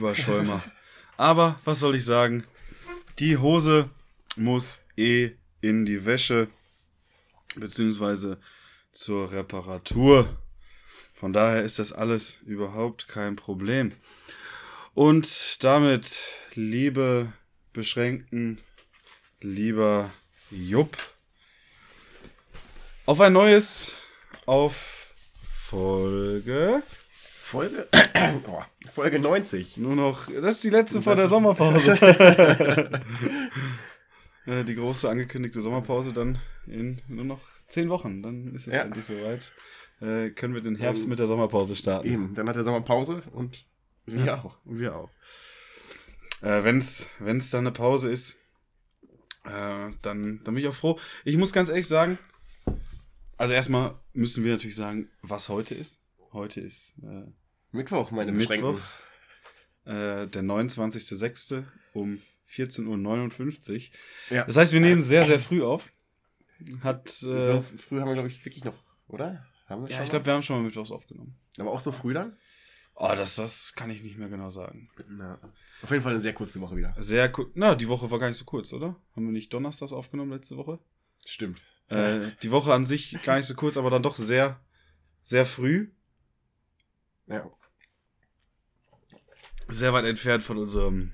Überschäumer. Aber was soll ich sagen? Die Hose muss eh in die Wäsche, beziehungsweise zur Reparatur. Von daher ist das alles überhaupt kein Problem. Und damit, liebe Beschränkten, lieber Jupp, auf ein neues, auf Folge Folge, oh, Folge 90. Nur noch, das ist die letzte vor der Sommerpause. Ja, die große angekündigte Sommerpause dann in nur noch zehn Wochen. Dann ist es Ja. endlich soweit. Äh, können wir den Herbst mit der Sommerpause starten. Eben, dann hat der Sommerpause und wir auch. Und wir auch. Äh, wenn's, wenn's dann eine Pause ist, äh, dann, dann bin ich auch froh. Ich muss ganz ehrlich sagen, also erstmal müssen wir natürlich sagen, was heute ist. Heute ist äh, Mittwoch, meine Mittwoch, Beschränkung. äh, der 29.06. um 14.59 Uhr. Ja. Das heißt, wir nehmen sehr, sehr früh auf. Hat, äh, so früh haben wir, glaube ich, wirklich noch, oder? Ja, ich glaube, wir haben schon mal Mittwochs aufgenommen. Aber auch so früh dann? Oh, das, das kann ich nicht mehr genau sagen. Na, auf jeden Fall eine sehr kurze Woche wieder. Sehr kurz. Na, die Woche war gar nicht so kurz, oder? Haben wir nicht donnerstags aufgenommen letzte Woche? Stimmt. Äh, die Woche an sich gar nicht so kurz, aber dann doch sehr, sehr früh. Ja. Sehr weit entfernt von unserem,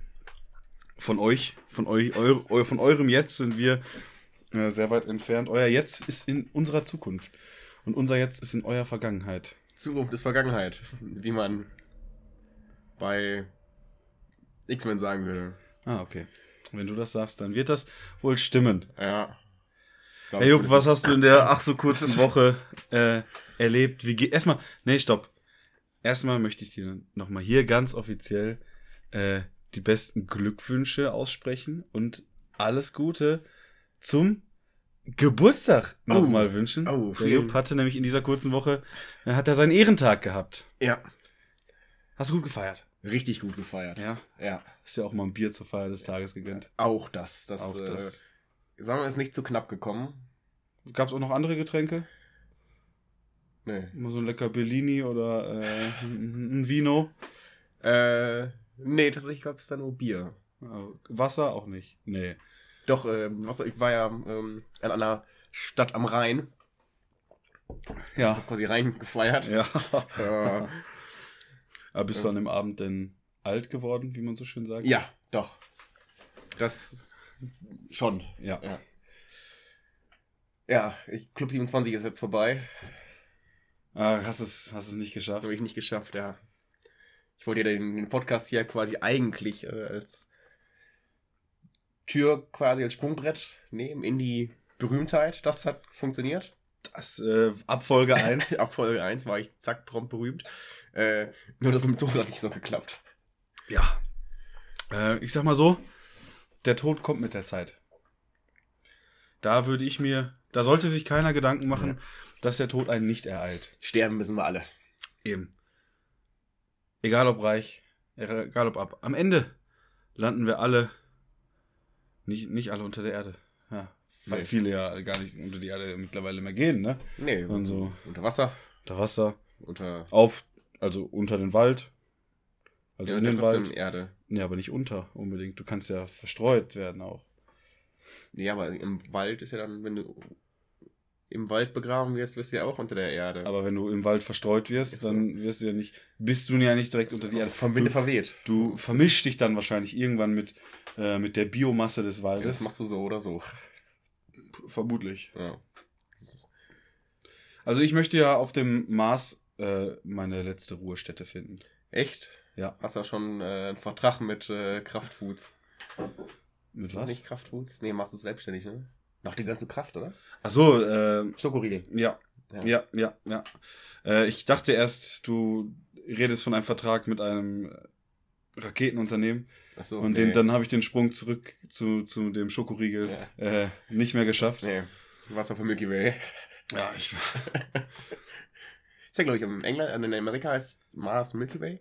von euch, von euch, eu, eu, von eurem Jetzt sind wir äh, sehr weit entfernt. Euer Jetzt ist in unserer Zukunft. Und unser Jetzt ist in eurer Vergangenheit. Zukunft ist Vergangenheit. Wie man bei X-Men sagen würde. Ah, okay. Wenn du das sagst, dann wird das wohl stimmen. Ja. Hey Jupp, was hast du in der ach so kurzen Woche äh, erlebt? Wie geht erstmal? Nee, stopp. Erstmal möchte ich dir nochmal hier ganz offiziell äh, die besten Glückwünsche aussprechen und alles Gute zum Geburtstag nochmal wünschen. oh, der Jupp hatte nämlich in dieser kurzen Woche äh, hat er seinen Ehrentag gehabt. Ja. Hast du gut gefeiert? Richtig gut gefeiert. Ja. Ja. Hast dir auch mal ein Bier zur Feier des Tages gegönnt. Auch das. Das, Auch äh, das. sagen wir, ist nicht zu knapp gekommen. Gab es auch noch andere Getränke? Nee. Mal so ein lecker Bellini oder äh, ein Vino? Äh, nee, tatsächlich gab es da nur Bier. Äh, Wasser auch nicht. Nee. Doch, ähm, was, ich war ja ähm, in einer Stadt am Rhein. Ja. Quasi Rhein gefeiert. Ja. Äh, Aber bist du an dem Abend denn alt geworden, wie man so schön sagt? ja, doch. Das schon. Ja. Ja. Ja, ich, Club 27 ist jetzt vorbei. Ah, hast es, hast es nicht geschafft. Habe ich nicht geschafft, ja. Ich wollte ja den, den Podcast hier quasi eigentlich äh, als Tür, quasi als Sprungbrett nehmen in die Berühmtheit. Das hat funktioniert. Das, äh, ab Folge 1. Ab Folge 1 war ich zack prompt berühmt. Äh, nur das mit dem Tod hat nicht so geklappt. ja. Äh, ich sag mal so, der Tod kommt mit der Zeit. Da würde ich mir, da sollte sich keiner Gedanken machen, dass der Tod einen nicht ereilt. Sterben müssen wir alle. Eben. Egal ob reich, egal ob ab. Am Ende landen wir alle, nicht, nicht alle unter der Erde. Ja, weil Nee. viele ja gar nicht unter die Erde mittlerweile mehr gehen, ne? Nee, Und so. unter Wasser, Unter Wasser, unter auf, also unter den Wald. Also ja, in den Wald. Erde. Nee, aber nicht unter unbedingt. Du kannst ja verstreut werden auch. Nee, aber im Wald ist ja dann, wenn du im Wald begraben wirst, wirst du ja auch unter der Erde. Aber wenn du im Wald verstreut wirst, Ist so. dann wirst du ja nicht, bist du ja nicht direkt unter die Erde. vom Winde verweht. Du vermischst dich dann wahrscheinlich irgendwann mit, äh, mit der Biomasse des Das Waldes. machst du so oder so. Vermutlich. Ja. Das Also ich möchte ja auf dem Mars äh, meine letzte Ruhestätte finden. echt? Ja. Hast ja schon äh, einen Vertrag mit äh, Kraftfoods. Mit was? Nicht Kraftfoods? Nee, machst du selbstständig, ne? Nach die ganze Kraft, oder? Ach so, äh, Schokoriegel. ja. Ja. Ja, ja, ja. Äh, ich dachte erst, du redest von einem Vertrag mit einem Raketenunternehmen. Achso, Und den, dann habe ich den Sprung zurück zu, zu dem Schokoriegel Ja. äh, nicht mehr geschafft. Nee, Wasser für Milky Way. Ja, ich, Ist ja, glaube ich, in England, in Amerika heißt Mars Milky Way.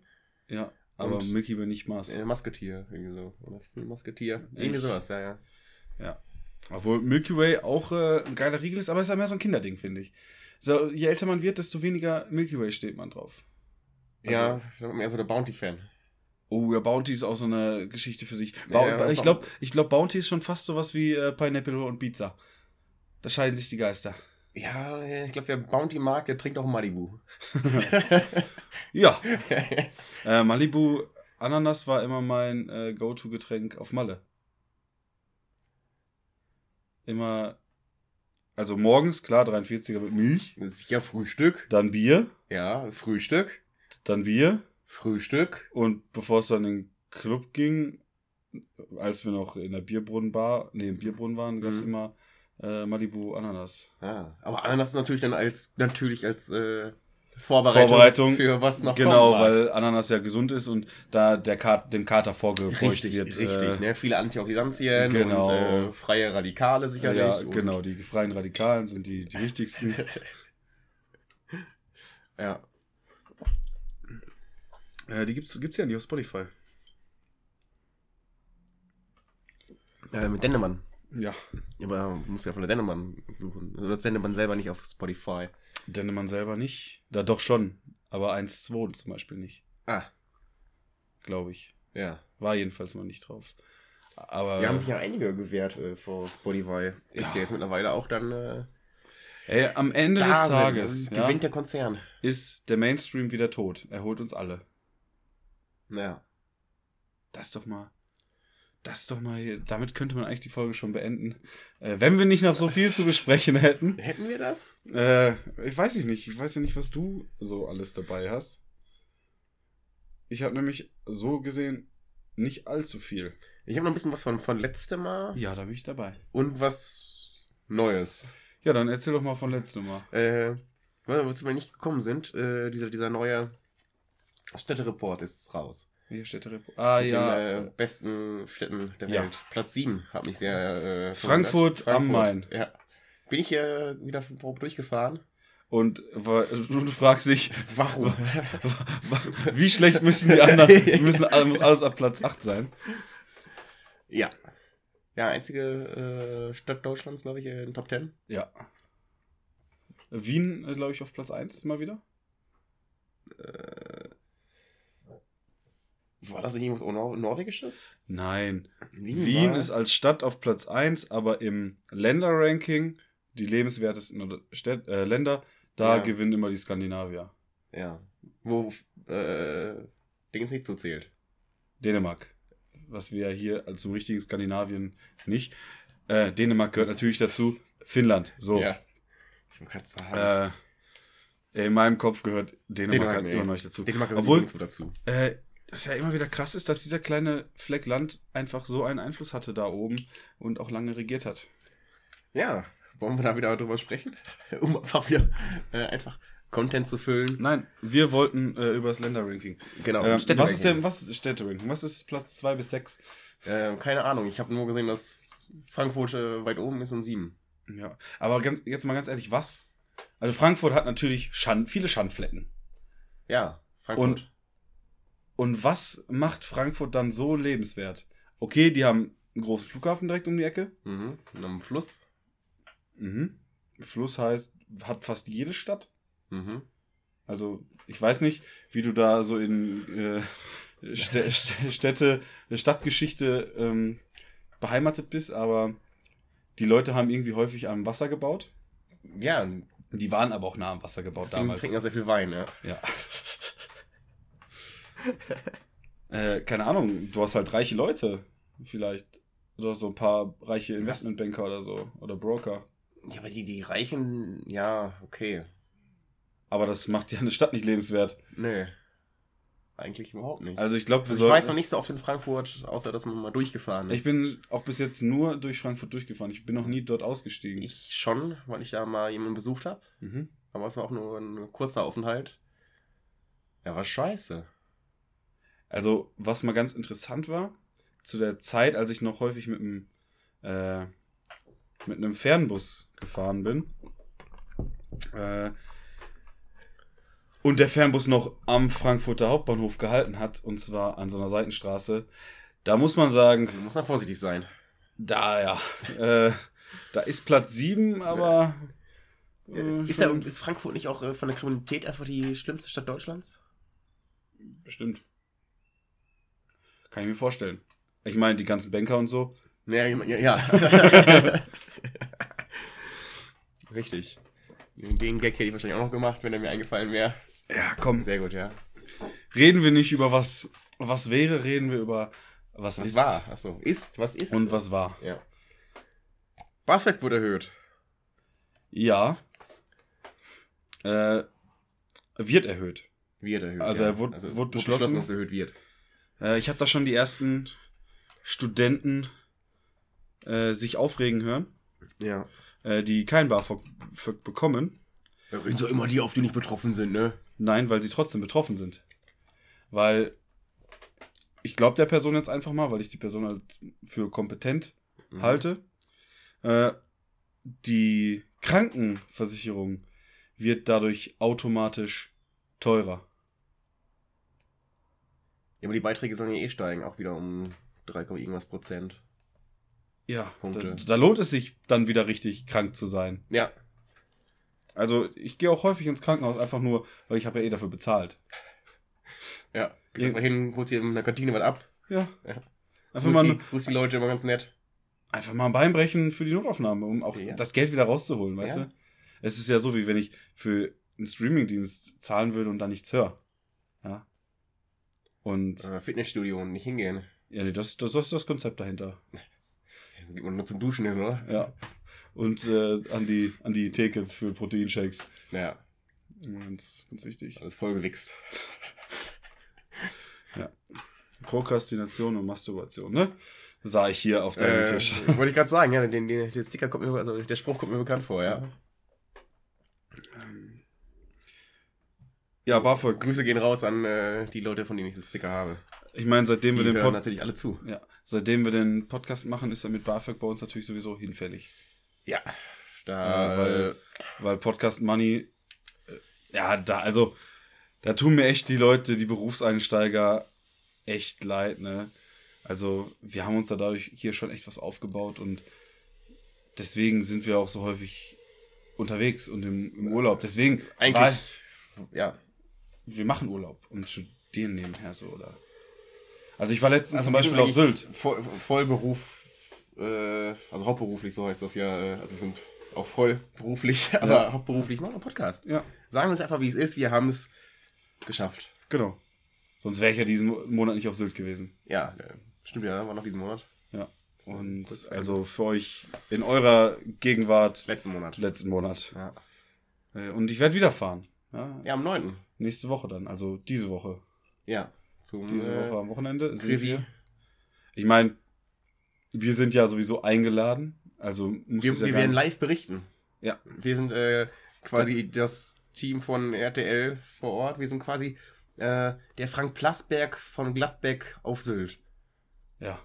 ja aber Und- Milky Way nicht Mars. Äh, Musketier, irgendwie so. Oder Musketier. Irgendwie sowas, ja, ja. Ja. Obwohl Milky Way auch äh, ein geiler Riegel ist, aber es ist ja mehr so ein Kinderding, finde ich. So, je älter man wird, desto weniger Milky Way steht man drauf. Also- ja, ich bin mehr so der Bounty-Fan. Oh, ja, Bounty ist auch so eine Geschichte für sich. Ba ja, ich glaube, ich glaub, Bounty ist schon fast sowas wie äh, Pineapple und Pizza. Da scheiden sich die Geister. Ja, ich glaube, wer Bounty mag, der trinkt auch Malibu. Ja, äh, Malibu Ananas war immer mein äh, Go-To-Getränk auf Malle. Immer, also morgens, klar, 43er mit Milch, Sicher Frühstück. dann Bier, Ja, Frühstück. dann Bier Frühstück. und bevor es dann in den Club ging, als wir noch in der Bierbrunnenbar, nee, im Bierbrunnen waren, gab es Mhm. immer äh, Malibu Ananas. Ah, aber Ananas ist natürlich dann als natürlich als äh, Vorbereitung, Vorbereitung, für was noch Genau, weil Ananas ja gesund ist und da der Kat dem Kater vorgebeugt richtig, wird. richtig, äh, ne? Viele Antioxidantien genau. und äh, freie Radikale sicherlich. Ja, genau, die freien Radikalen sind die, die wichtigsten. Ja. äh, die gibt's, gibt's ja nicht auf Spotify. Äh, mit Dennemann. Ja. Aber man muss ja von der Dennemann suchen. Also das Dennemann selber nicht auf Spotify. Dennemann selber nicht. Da doch schon. Aber 1-2 zum Beispiel nicht, Ah, glaube ich. ja. War jedenfalls mal nicht drauf. Aber Wir haben sich ja einige gewährt äh, vor Spotify. Ist Ja. ja jetzt mittlerweile auch dann äh, ey, am Ende des. Tages ja, gewinnt der Konzern. ist der Mainstream wieder tot. Er holt uns alle. Ja. Das ist doch mal. Das ist doch mal. Damit könnte man eigentlich die Folge schon beenden. Äh, wenn wir nicht noch so viel zu besprechen hätten. Hätten wir das? Äh, ich weiß ich nicht. Ich weiß ja nicht, was du so alles dabei hast. Ich habe nämlich so gesehen nicht allzu viel. Ich habe noch ein bisschen was von, von letztem Mal Ja, da bin ich dabei. und was Neues. Ja, dann erzähl doch mal von letztem Mal. Äh, wozu wir nicht gekommen sind, äh, dieser, dieser neue Städtereport ist raus. Hier steht der Report. Ah, Mit ja. den äh, besten Städten der Ja. Welt. Platz 7 hat mich sehr. Äh, Frankfurt verwundert. am Main. Ja. Bin ich äh, wieder durchgefahren? Und du fragst dich, Warum? wie schlecht müssen die anderen, müssen, muss alles ab Platz 8 sein? ja. Ja, einzige äh, Stadt Deutschlands, glaube ich, in Top 10. Ja. Wien, glaube ich, auf Platz 1 immer wieder. War das nicht irgendwas Nor Norwegisches? Nein. Wien, Wien war- ist als Stadt auf Platz 1, aber im Länderranking, die lebenswertesten Städt, äh, Länder, da Ja. gewinnen immer die Skandinavier. Ja. Wo äh, Dings nicht so zählt. Dänemark. Was wir ja hier als zum richtigen Skandinavien nicht. Äh, Dänemark gehört Das- natürlich dazu. Finnland. So. Ja. Ich wollte gerade sagen. Äh, in meinem Kopf gehört Dänemark, Dänemark, halt immer noch nicht dazu. Dänemark gehört Obwohl, dazu. äh, das ja immer wieder krass ist, dass dieser kleine Fleck Land einfach so einen Einfluss hatte da oben und auch lange regiert hat. Ja, wollen wir da wieder drüber sprechen? um einfach wieder äh, einfach Content zu füllen. Nein, wir wollten äh, über das Länderranking. Genau. Ähm, was ist denn, was ist Städteranking? Was ist Platz 2 bis 6? Äh, keine Ahnung, ich habe nur gesehen, dass Frankfurt äh, weit oben ist und sieben. Ja, aber ganz, jetzt mal ganz ehrlich, was? Also Frankfurt hat natürlich Schand, viele Schandflecken. Ja, Frankfurt. Und, und was macht Frankfurt dann so lebenswert? Okay, die haben einen großen Flughafen direkt um die Ecke. Mhm. Und am Fluss. Mhm. Fluss heißt, hat fast jede Stadt. Mhm. Also, ich weiß nicht, wie du da so in äh, Stä- Stä- Städte, Stadtgeschichte ähm, beheimatet bist, aber die Leute haben irgendwie häufig am Wasser gebaut. Ja, Die waren aber auch nah am Wasser gebaut deswegen damals. trinken auch sehr viel Wein, ja. Ja. äh, keine Ahnung, du hast halt reiche Leute, vielleicht. Du hast so ein paar reiche Investmentbanker oder so. Oder Broker. Ja, aber die, die Reichen, ja, okay. Aber das macht ja eine Stadt nicht lebenswert. Nee. Eigentlich überhaupt nicht. Also ich glaube, wir Also ich war jetzt noch sollten. nicht so oft in Frankfurt, außer dass man mal durchgefahren ist. Ich bin auch bis jetzt nur durch Frankfurt durchgefahren. Ich bin noch nie dort ausgestiegen. Ich schon, weil ich da mal jemanden besucht habe. Mhm. Aber es war auch nur ein kurzer Aufenthalt. Ja, war scheiße. Also, was mal ganz interessant war, zu der Zeit, als ich noch häufig mit einem, äh, mit einem Fernbus gefahren bin, äh, und der Fernbus noch am Frankfurter Hauptbahnhof gehalten hat, und zwar an so einer Seitenstraße, da muss man sagen, Da muss man vorsichtig sein. da ja, äh, da ist Platz 7, aber. äh, Ist, ja, ist Frankfurt nicht auch äh, von der Kriminalität einfach die schlimmste Stadt Deutschlands? Bestimmt. Kann ich mir vorstellen. Ich meine, die ganzen Banker und so. Ja, ja. ja. Richtig. Den Gag hätte ich wahrscheinlich auch noch gemacht, wenn er mir eingefallen wäre. Ja, komm. Sehr gut, ja. Reden wir nicht über was, was wäre, reden wir über was, Was ist war? Achso, ist, was ist? und was war. Ja. BAföG wurde erhöht. Ja. Äh, wird erhöht. Wird erhöht. Also ja. er wurde- wurde beschlossen. dass es erhöht wird. Äh, ich habe da schon die ersten Studenten äh, sich aufregen hören, Ja. äh, die kein BAföG bekommen. Da reden so immer die auf, die nicht betroffen sind, ne? Nein, weil sie trotzdem betroffen sind. Weil ich glaube der Person jetzt einfach mal, weil ich die Person halt für kompetent Mhm. halte. Äh, die Krankenversicherung wird dadurch automatisch teurer. Ja, aber die Beiträge sollen ja eh steigen, auch wieder um 3, irgendwas Prozent. Ja, Punkte. da, da lohnt es sich dann wieder richtig krank zu sein. Ja. Also ich gehe auch häufig ins Krankenhaus, einfach nur, weil ich habe ja eh dafür bezahlt. Ja. Gehst einfach hin, holst dir in der Kantine was ab. Ja. Ja. Einfach, Grüß mal, die, grüß die Leute immer ganz nett. einfach mal ein Bein brechen für die Notaufnahme, um auch Ja. das Geld wieder rauszuholen, weißt Ja. du? Es ist ja so, wie wenn ich für einen Streamingdienst zahlen würde und dann nichts höre. Ja. Und Äh, Fitnessstudio und nicht hingehen. ja, nee, das, das ist das Konzept dahinter. Da geht man nur zum Duschen hin, oder? Ja. Und äh, an, die, an die Theke für Proteinshakes. Ja, Ganz, ganz wichtig. alles vollgewichst. Prokrastination und Masturbation, ne? Sah ich hier auf deinem Äh, Tisch. wollte ich gerade sagen, ja, den, den, der Sticker kommt mir, also der Spruch kommt mir bekannt vor, ja. Ja, BAföG. Grüße gehen raus an äh, die Leute, von denen ich das Sticker habe. Ich meine, seitdem Die wir den Pod natürlich alle zu. ja, seitdem wir den Podcast machen, ist er mit BAföG bei uns natürlich sowieso hinfällig. Ja. Da, Ja, weil- Weil Podcast Money, äh, ja, da, also, da tun mir echt die Leute, die Berufseinsteiger, echt leid, ne? Also, wir haben uns da dadurch hier schon echt was aufgebaut und deswegen sind wir auch so häufig unterwegs und im, im Urlaub. Deswegen, eigentlich, weil ja. Wir machen Urlaub und studieren nebenher so, oder? Also, ich war letztens zum wir sind Beispiel auf Sylt. Voll, Vollberuf, äh, also hauptberuflich, so heißt das ja. äh, Also wir sind auch vollberuflich, aber hauptberuflich machen wir Podcast. Ja, Sagen wir es einfach, wie es ist. Wir haben es geschafft. genau. Sonst wäre ich ja diesen Monat nicht auf Sylt gewesen. Ja, äh, stimmt ja, war noch diesen Monat. Ja. Und also für euch in eurer Gegenwart Letzten Monat. letzten Monat. Ja, Äh, Und ich werde wieder fahren. Ja, ja am 9. Nächste Woche dann, also diese Woche. Ja. Zum, Diese äh, Woche am Wochenende sind Chrissy. wir. Ich meine, wir sind ja sowieso eingeladen. Also Wir, ja wir werden live berichten. Ja. Wir sind äh, quasi das Team von RTL vor Ort. Wir sind quasi äh, der Frank Plasberg von Gladbeck auf Sylt. Ja.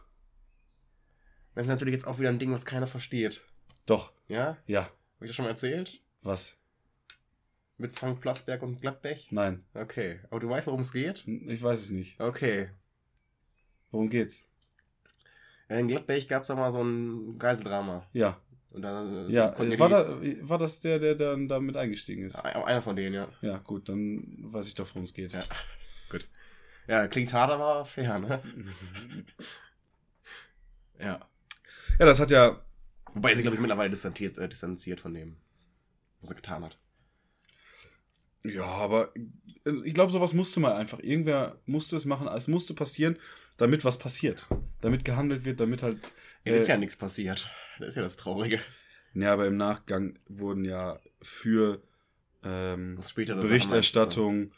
Das ist natürlich jetzt auch wieder ein Ding, was keiner versteht. Doch. Ja? Ja. Habe ich das schon mal erzählt? Was? Mit Frank Plasberg und Gladbeck? Nein. Okay. Aber du weißt, worum es geht? Ich weiß es nicht. Okay. Worum geht's? In Gladbeck gab es da mal so ein Geiseldrama. Ja. Und da, äh, Ja. war, da, war das der, der dann damit eingestiegen ist? Ein- Einer von denen, ja. Ja, gut, dann weiß ich doch, worum es geht. Ja. Gut. Ja, klingt hart, aber fair, ne? ja. Ja, das hat ja Wobei er sich, glaube ich, mittlerweile distanziert, äh, distanziert von dem, was er getan hat. Ja, aber äh, ich glaube, sowas musste mal einfach. Irgendwer musste es machen, es musste passieren, damit was passiert. Damit gehandelt wird, damit halt. Ja, ist äh, ja nichts passiert. Das ist ja das Traurige. ja, aber im Nachgang wurden ja für ähm, Berichterstattung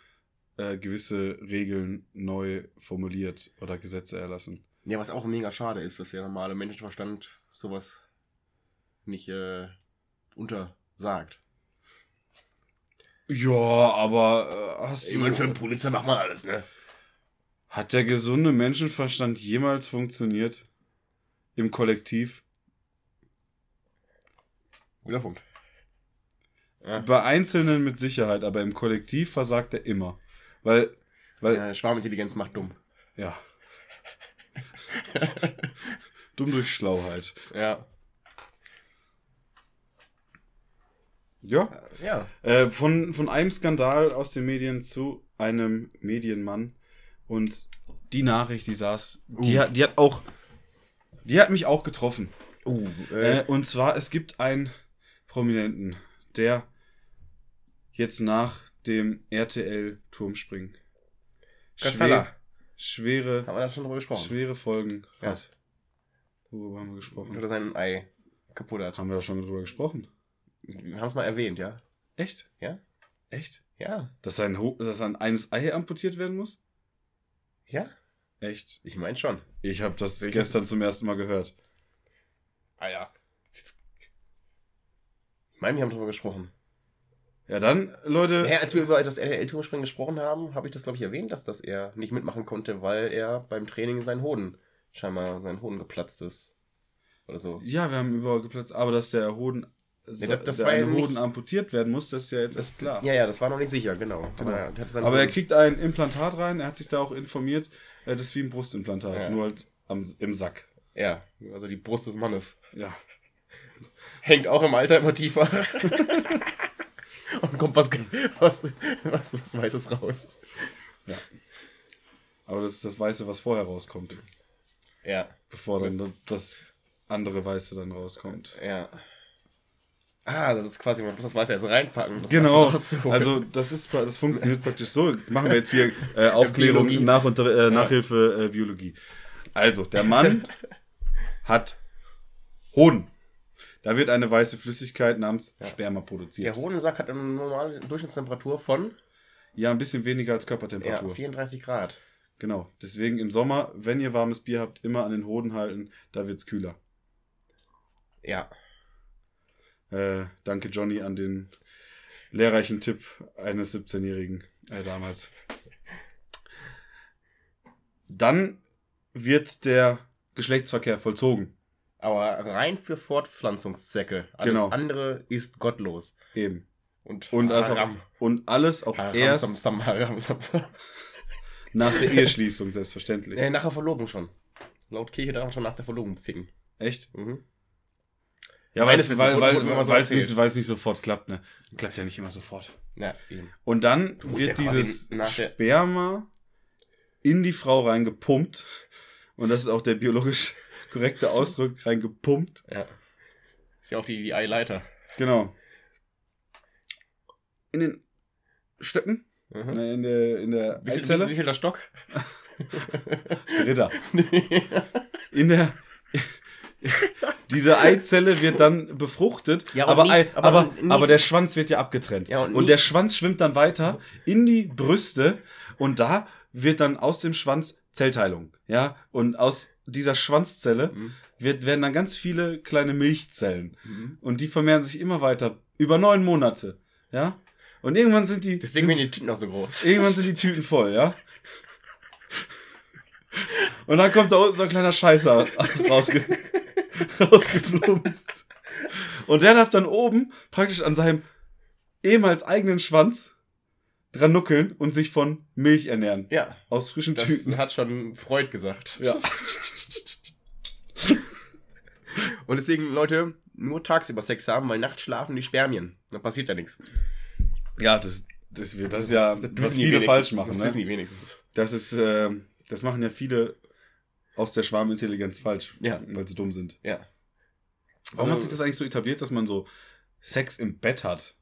äh, äh, gewisse Regeln neu formuliert oder Gesetze erlassen. Ja, was auch mega schade ist, dass der normale Menschenverstand sowas nicht äh, untersagt. Ja, aber äh, hast Ich meine, für einen Polizei macht man alles, ne? Hat der gesunde Menschenverstand jemals funktioniert? Im Kollektiv? Guter Punkt. Ja. Bei Einzelnen mit Sicherheit, aber im Kollektiv versagt er immer. Weil, weil, Ja, Schwarmintelligenz macht dumm. ja. Dumm durch Schlauheit. Ja. Ja. Ja. Äh, von, von einem Skandal aus den Medien zu einem Medienmann. Und die Nachricht, die saß, die, Uh. hat, die hat auch, die hat mich auch getroffen. Uh, Äh, und zwar, es gibt einen Prominenten, der jetzt nach dem RTL-Turmspringen Kassala. schwere, Haben wir da schon drüber gesprochen? schwere Folgen Ja. hat. Worüber haben wir gesprochen? Oder sein Ei kaputt hat. Haben wir da schon drüber gesprochen? Wir haben es mal erwähnt, ja? Echt? Ja? Echt? Ja. Dass sein, Ho dass ein eines Ei amputiert werden muss? Ja? Echt? Ich meine schon. Ich habe das Ich hab- gestern zum ersten Mal gehört. Ah ja. Ich meine, wir haben drüber gesprochen. Ja, dann, Leute. Ja, als wir über das RTL-Turmspringen gesprochen haben, habe ich das, glaube ich, erwähnt, dass das er nicht mitmachen konnte, weil er beim Training seinen Hoden, scheinbar sein Hoden geplatzt ist. Oder so. Ja, wir haben über geplatzt, aber dass der Hoden, das- das der ja Hoden amputiert werden muss, das ist ja jetzt erst klar. Ja, ja, das war noch nicht sicher, genau. Genau. Aber er, Aber er kriegt ein Implantat rein, er hat sich da auch informiert, äh, das ist wie ein Brustimplantat, Ja. nur halt am, im Sack. Ja, also die Brust des Mannes. Ja. Hängt auch im Alter immer tiefer. Und kommt was, was, was, was Weißes raus. Aber das ist das Weiße, was vorher rauskommt, Ja, bevor dann Das- das, das andere Weiße dann rauskommt. ja. Ah, das ist quasi, man muss das Weiße erst reinpacken. das Genau, also das ist das funktioniert praktisch so. Machen wir jetzt hier äh, Aufklärung, Biologie. Nach äh, Nachhilfe, äh, Biologie. Also, der Mann hat Hoden. Da wird eine weiße Flüssigkeit namens Sperma Der produziert. Hodensack hat eine normale Durchschnittstemperatur von Ja, ein bisschen weniger als ja, Körpertemperatur. 34 Grad. Genau. Deswegen im Sommer, wenn ihr warmes Bier habt, immer an den Hoden halten, da wird's kühler. Ja. Äh, danke Johnny an den lehrreichen Tipp eines 17-Jährigen äh, damals. Dann wird der Geschlechtsverkehr vollzogen. Aber rein für Fortpflanzungszwecke. Alles Genau. andere ist gottlos. Eben. Und, Und, also, Haram. und alles auch Haram, erst Sam, Sam, Haram, Sam, Sam. nach der Eheschließung, selbstverständlich. Äh, nach der Verlobung schon. Laut Kirche darf man schon nach der Verlobung ficken. Echt? Mhm. Ja, weil es weil, weil, so weil es nicht, weil es nicht sofort klappt, ne? Klappt ja nicht immer sofort. Ja, eben. Und dann wird ja dieses Sperma in die Frau reingepumpt. Und das ist auch der biologisch korrekte Ausdruck, reingepumpt. Ja. Ist ja auch die, die Eileiter. Genau. In den Stöcken, Mhm. ne, in der, in der Wie, viel, Eizelle. wie, wie viel der Stock? Ritter. In der. Diese Eizelle wird dann befruchtet, Ja, aber, nie- Ei- aber aber, aber der Schwanz wird ja abgetrennt. Ja, und und der Schwanz schwimmt dann weiter in die Brüste und da wird dann aus dem Schwanz Zellteilung. Ja, und aus dieser Schwanzzelle Mhm. wird, werden dann ganz viele kleine Milchzellen. Mhm. Und die vermehren sich immer weiter. Über neun Monate. Ja. Und irgendwann sind die. Deswegen sind, die Tüten auch so groß. Irgendwann sind die Tüten voll, ja? Und dann kommt da unten so ein kleiner Scheißer rausge rausgeplumpst. Und der darf dann oben praktisch an seinem ehemals eigenen Schwanz dran nuckeln und sich von Milch ernähren. Ja, Aus frischen das Tüten. hat schon Freud gesagt. Ja. Und deswegen, Leute, nur tagsüber Sex haben, weil nachts schlafen die Spermien. Dann passiert da nichts. Ja, das, das, wird, das ist ja, Das was viele falsch machen. Das Ne? wissen die wenigstens. Das ist, äh, das machen ja viele aus der Schwarmintelligenz falsch, Ja. weil sie dumm sind. Ja. Warum Also- hat sich das eigentlich so etabliert, dass man so Sex im Bett hat?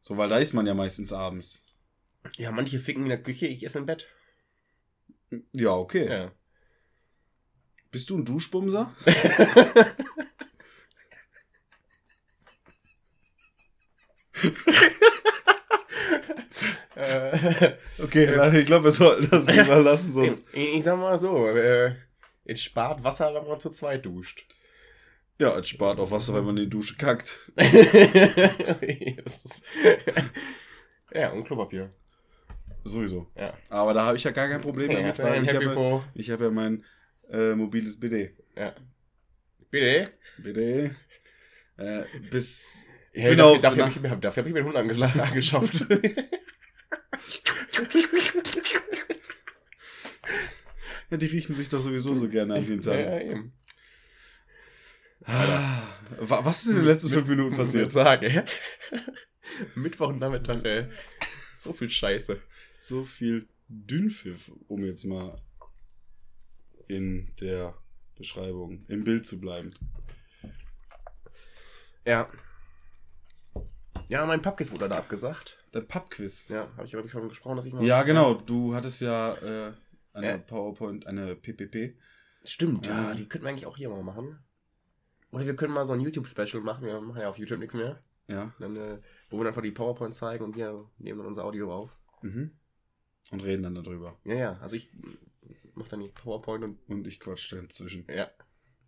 So, weil da ist man ja meistens abends. Ja, manche ficken in der Küche, ich esse im Bett. Ja, okay. Ja. Bist du ein Duschbumser? Okay, ich glaube, wir sollten das lieber lassen, sonst. Ich, ich sag mal so, äh, es spart Wasser, wenn man zu zweit duscht. Ja, es spart auch Wasser, wenn man in die Dusche kackt. ist ja, und Klopapier. Sowieso. Ja. Aber da habe ich ja gar kein Problem Ja, damit, weil ein ich habe ich hab ja mein äh, mobiles BD. Ja. Bitte? BD. Äh, bis. Hey, dafür, dafür, nach- hab ich, hab ich mir den Hund angeschafft. Ja, die riechen sich doch sowieso so gerne am Hintern. ja, eben. Ah, wa- was ist in den letzten fünf Minuten passiert? sage, Mittwochnachmittag, ey. So viel Scheiße. So viel Dünnpfiff, um jetzt mal in der Beschreibung, im Bild zu bleiben. Ja. Ja, mein Pappkiss wurde da abgesagt. Der Pappquiz. Ja, habe ich, ich, schon gesprochen, dass ich mal. Ja, genau. Du hattest ja äh, eine Äh. PowerPoint, eine PPP. Stimmt, ja, Ja. die könnten wir eigentlich auch hier mal machen. Oder wir können mal so ein YouTube-Special machen. Wir machen ja auf YouTube nichts mehr. Ja. Dann, äh, wo wir dann einfach die PowerPoint zeigen und wir nehmen dann unser Audio auf. Mhm. Und reden dann darüber. Ja, ja, also ich mache dann die PowerPoint und. Und ich quatsch dann zwischen. Ja.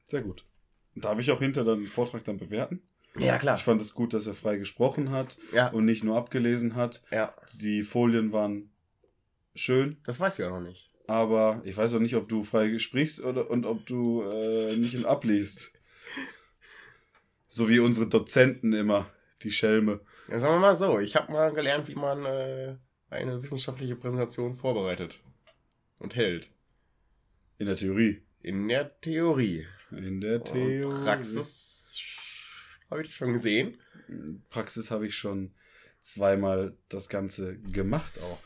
Sehr gut. Darf ich auch hinter den Vortrag dann bewerten? Ja, klar. Ich fand es gut, dass er frei gesprochen hat Ja, und nicht nur abgelesen hat. ja. Die Folien waren schön, Das weiß ich auch noch nicht. aber ich weiß auch nicht, ob du frei sprichst oder und ob du äh, nicht und abliest. So wie unsere Dozenten immer, die Schelme. Ja, sagen wir mal so, ich habe mal gelernt, wie man äh, eine wissenschaftliche Präsentation vorbereitet und hält. In der Theorie. In der Theorie. In der Theorie. Und Praxis habe ich schon gesehen. Praxis habe ich schon zweimal das Ganze gemacht auch.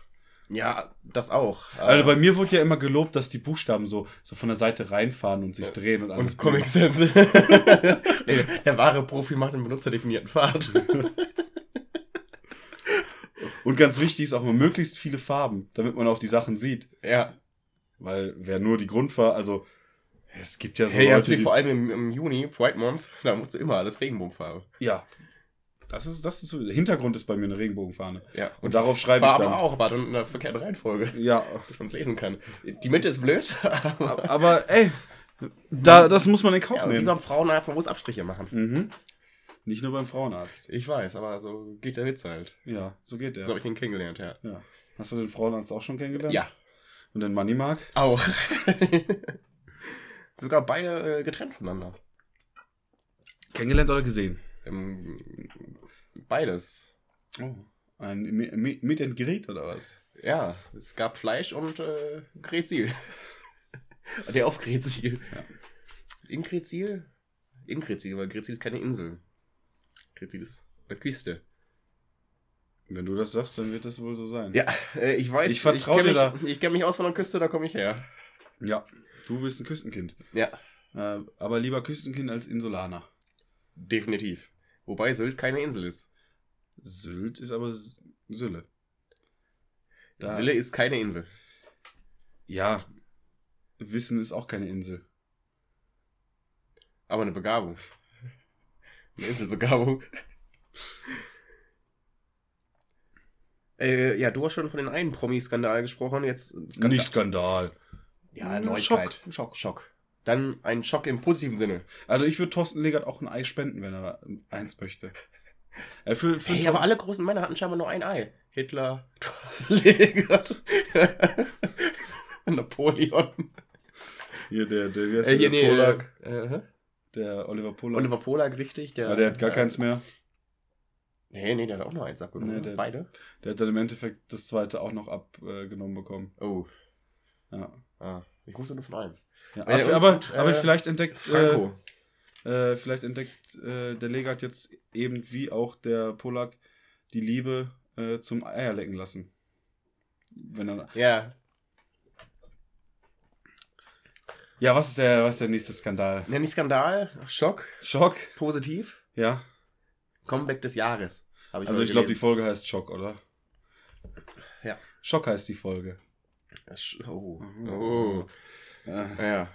Ja, das auch. Also bei mir wurde ja immer gelobt, dass die Buchstaben so, so von der Seite reinfahren und sich drehen und alles. und Comic Sense. nee, der wahre Profi macht einen benutzerdefinierten Pfad. Und ganz wichtig ist auch immer möglichst viele Farben, damit man auch die Sachen sieht. ja. Weil wer nur die Grundfarbe, also es gibt ja so Hey, Leute, natürlich die, vor allem im, im Juni, Pride Month, da musst du immer alles Regenbogenfarbe. ja, das ist das ist so, der Hintergrund ist bei mir eine Regenbogenfahne. Ja. Und darauf schreibe ich dann. auch, aber dann in der verkehrten Reihenfolge, Ja, dass man es lesen kann. Die Mitte ist blöd, aber aber ey, da das muss man in Kauf ja, wie nehmen. beim Frauenarzt, man muss Abstriche machen. Mhm. Nicht nur beim Frauenarzt. Ich weiß, aber so geht der Witz halt. Ja, so geht der. So habe ich ihn kennengelernt, ja. Ja. Hast du den Frauenarzt auch schon kennengelernt? Ja, Und den Moneymark? auch. Sogar beide äh, getrennt voneinander. Kennengelernt oder gesehen? Ähm, beides. Oh. Ein Mi- Mi- Meet and Greet oder was? Ja, es gab Fleisch und äh, Grezil. Der auf Grezil. In Grezil? In Grezil, weil Grezil ist keine Insel. Grezil ist eine Küste. Wenn du das sagst, dann wird das wohl so sein. Ja, äh, ich weiß. Ich vertrau kenn dir da. Ich kenne mich aus von der Küste, da komme ich her. Ja, du bist ein Küstenkind. Ja, Äh, aber lieber Küstenkind als Insulaner. definitiv. Wobei Sylt keine Insel ist. Sylt ist aber S Sylle. Da- Sylle ist keine Insel. Ja, Wissen ist auch keine Insel. Aber eine Begabung. Eine Inselbegabung. Äh, ja, du hast schon von den einen Promi-Skandal gesprochen. Jetzt Skandal. Nicht Skandal. Ja, Nur Neuigkeit. Schock. Schock. Schock. Dann ein Schock im positiven Sinne. Also ich würde Thorsten Legert auch ein Ei spenden, wenn er eins möchte. Äh, für, für Hey, aber alle großen Männer hatten scheinbar nur ein Ei. Hitler, Legert, Napoleon. Hier, der, der, wie heißt Äh, der, hier, der nee, Polak, äh, äh, der Oliver Polak. Oliver Polak, richtig. Der, ja, der hat gar äh, keins mehr. Nee, nee, der hat auch noch eins abgenommen. Nee, der- Beide? Der hat dann im Endeffekt das zweite auch noch abgenommen bekommen. Oh. Ja. Ah, ich wusste nur von einem. ja Äh, aber, und, aber, äh, vielleicht entdeckt Franco. Äh, äh, vielleicht entdeckt äh, der Legat jetzt eben wie auch der Polak die Liebe äh, zum Eierlecken lassen. Wenn er, Ja. ja, was ist der, was ist der nächste Skandal? Ja, nicht Skandal, Schock, Schock? positiv. Ja. Comeback des Jahres. Hab Also ich glaube, die. Folge heißt Schock, oder? Ja. Schock heißt die Folge. Oh. Mhm. oh. Ja. Ja.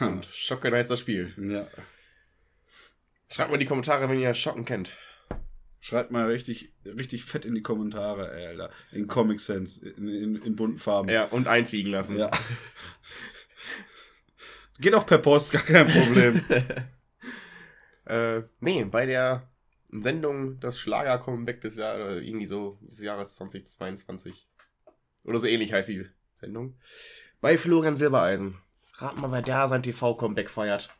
Und Schocken heißt das Spiel. ja. Schreibt mal in die Kommentare, wenn ihr Schocken kennt. Schreibt mal richtig, richtig fett in die Kommentare, ey, Alter. In Comic Sans, in, in, in bunten Farben. Ja, und einfliegen lassen. Ja. Geht auch per Post, gar kein Problem. Äh, nee, bei der Sendung das Schlager-Comeback des Jahres, irgendwie so, des Jahres 2022. Oder so ähnlich heißt die Sendung. Bei Florian Silbereisen. Rat mal, wer da sein TV-Comeback feiert.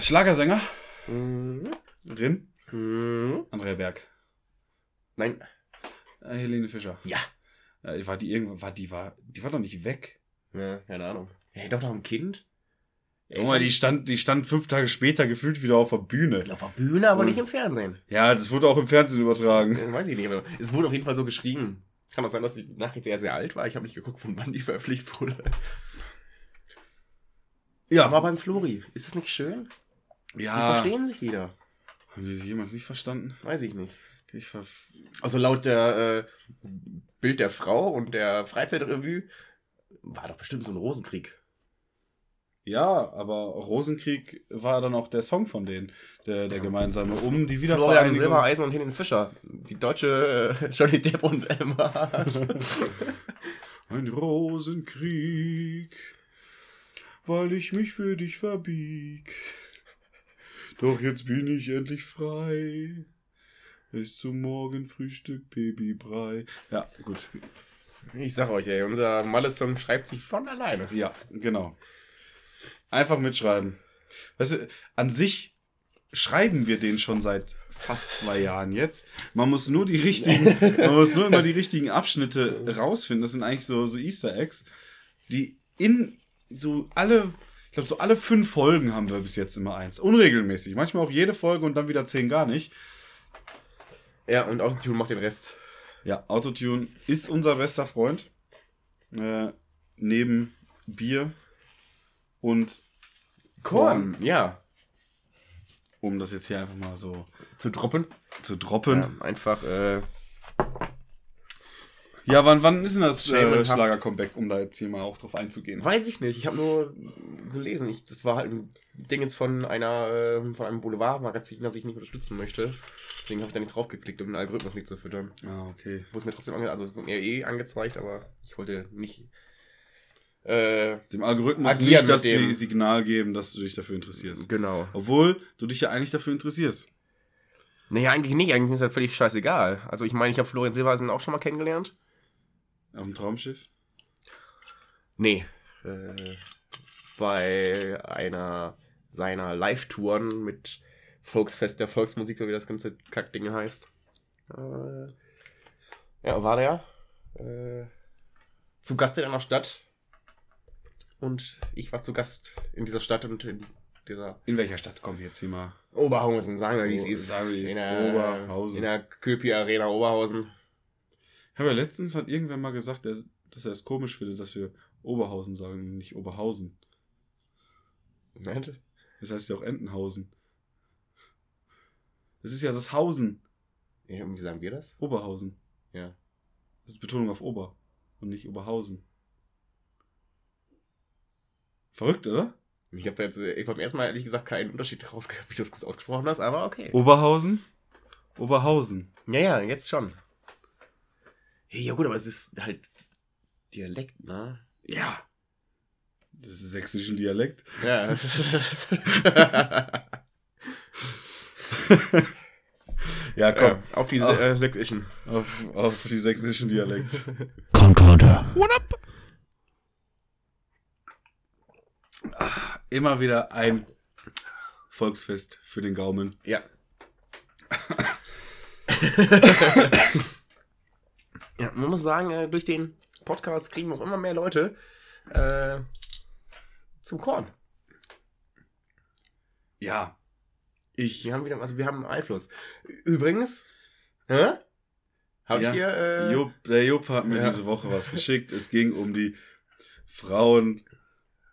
Schlagersänger? Mhm. Rin? Mhm. Andrea Berg. Nein. Äh, Helene Fischer. Ja. Äh, war die irgendwann, war die, war, die war doch nicht weg. Ja, keine Ahnung. Ja, doch noch ein Kind. Junge, die stand, die stand fünf Tage später gefühlt wieder auf der Bühne. auf der Bühne, aber Mhm. nicht im Fernsehen. Ja, das wurde auch im Fernsehen übertragen. Weiß ich nicht, aber es wurde auf jeden Fall so geschrieben. Kann auch sein, dass die Nachricht sehr, sehr alt war. Ich habe nicht geguckt, von wann die veröffentlicht wurde. Ja. Aber beim Flori, ist das nicht schön? Die ja. verstehen sich wieder. Haben die sich jemals nicht verstanden? Weiß ich nicht. Ich ver Also laut der äh, Bild der Frau und der Freizeitrevue war doch bestimmt so ein Rosenkrieg. Ja, aber Rosenkrieg war dann auch der Song von denen, der, der gemeinsame, um die Florian Wiedervereinigung. Silbereisen und Helene Fischer. Die deutsche äh, Johnny Depp und Emma. Ein Rosenkrieg, weil ich mich für dich verbieg. Doch jetzt bin ich endlich frei. Bis zum Morgenfrühstück Babybrei. Ja, gut. ich sag euch, ey, unser Malle-Song schreibt sich von alleine. Ja, genau. Einfach mitschreiben. Weißt du, an sich schreiben wir den schon seit fast zwei Jahren jetzt. Man muss nur die richtigen, man muss nur immer die richtigen Abschnitte rausfinden. Das sind eigentlich so, so Easter Eggs, die in so alle, ich glaube, so alle fünf Folgen haben wir bis jetzt immer eins. Unregelmäßig. Manchmal auch jede Folge und dann wieder zehn gar nicht. Ja, und Autotune macht den Rest. Ja, Autotune ist unser bester Freund. Äh, neben Bier und Korn, ja. um das jetzt hier einfach mal so Zu droppen. zu droppen. Ja, einfach, äh, Ja, wann, wann ist denn das äh. Schlager-Comeback, um da jetzt hier mal auch drauf einzugehen? weiß ich nicht. Ich habe nur gelesen. Ich, das war halt ein Ding jetzt von einer, äh, von einem Boulevardmagazin, das ich nicht unterstützen möchte. Deswegen habe ich da nicht draufgeklickt, um den Algorithmus nicht zu füttern. Ah, okay. Wurde es mir trotzdem ange also es wurde mir eh angezeigt, aber ich wollte nicht. Äh, Dem Algorithmus nicht das dem- Signal geben, dass du dich dafür interessierst. genau. Obwohl du dich ja eigentlich dafür interessierst. Nee, eigentlich nicht. Eigentlich ist das völlig scheißegal. Also ich meine, ich habe Florian Silbereisen auch schon mal kennengelernt. Auf dem Traumschiff. Nee. Äh, bei einer seiner Live-Touren mit Volksfest der Volksmusik, so wie das ganze Kackding heißt. Äh, ja, war der. Äh, zu Gast in einer Stadt. Und ich war zu Gast in dieser Stadt und in dieser In welcher Stadt kommen wir jetzt hier mal? Oberhausen, sagen wir, wie es Oh, ist. sagen wir, wie es in ist. der, Oberhausen. In der Köpi Arena Oberhausen. Ja letztens hat irgendwer mal gesagt, dass er es komisch findet, dass wir Oberhausen sagen und nicht Oberhausen. Nein? Das heißt ja auch Entenhausen. Das ist ja das Hausen. Ja, wie sagen wir das? Oberhausen. Ja. Das ist Betonung auf Ober und nicht Oberhausen. Verrückt, oder? Ich habe jetzt äh, beim ersten Mal ehrlich gesagt keinen Unterschied rausgehört, wie du es ausgesprochen hast, aber okay. Oberhausen? Oberhausen. Ja, ja, jetzt schon. Hey, ja gut, aber es ist halt Dialekt, ne? Ja. Das ist sächsischen Dialekt. Ja. Ja, komm. Komm, auf die äh, sächsischen. Auf, auf die sächsischen Dialekt. Concorder. Immer wieder ein Volksfest für den Gaumen. Ja. ja, man muss sagen, äh, durch den Podcast kriegen wir auch immer mehr Leute äh, zum Korn. Ja. Ich. Wir haben wieder, also wir haben Einfluss. Übrigens, hä? Hab Ja, ich dir, äh, Jupp, der Jupp hat mir ja. diese Woche was geschickt. Es ging um die Frauen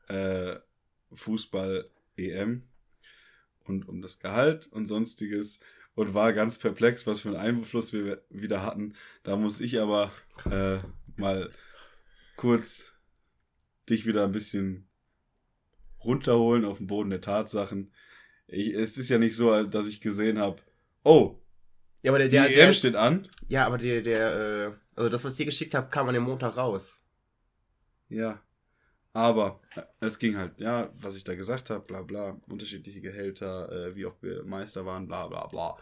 äh, Fußball-EM und um das Gehalt und sonstiges und war ganz perplex, was für einen Einfluss wir wieder hatten. Da muss ich aber äh, mal kurz dich wieder ein bisschen runterholen auf den Boden der Tatsachen. Ich, es ist ja nicht so, dass ich gesehen habe, Oh, Ja, aber der, die der, EM der steht an. ja, aber der, der, äh, also das, was ich dir geschickt habe, kam an dem Montag raus. Ja. Aber äh, es ging halt, ja, was ich da gesagt habe, bla bla, unterschiedliche Gehälter, äh, wie oft wir Meister waren, bla bla bla.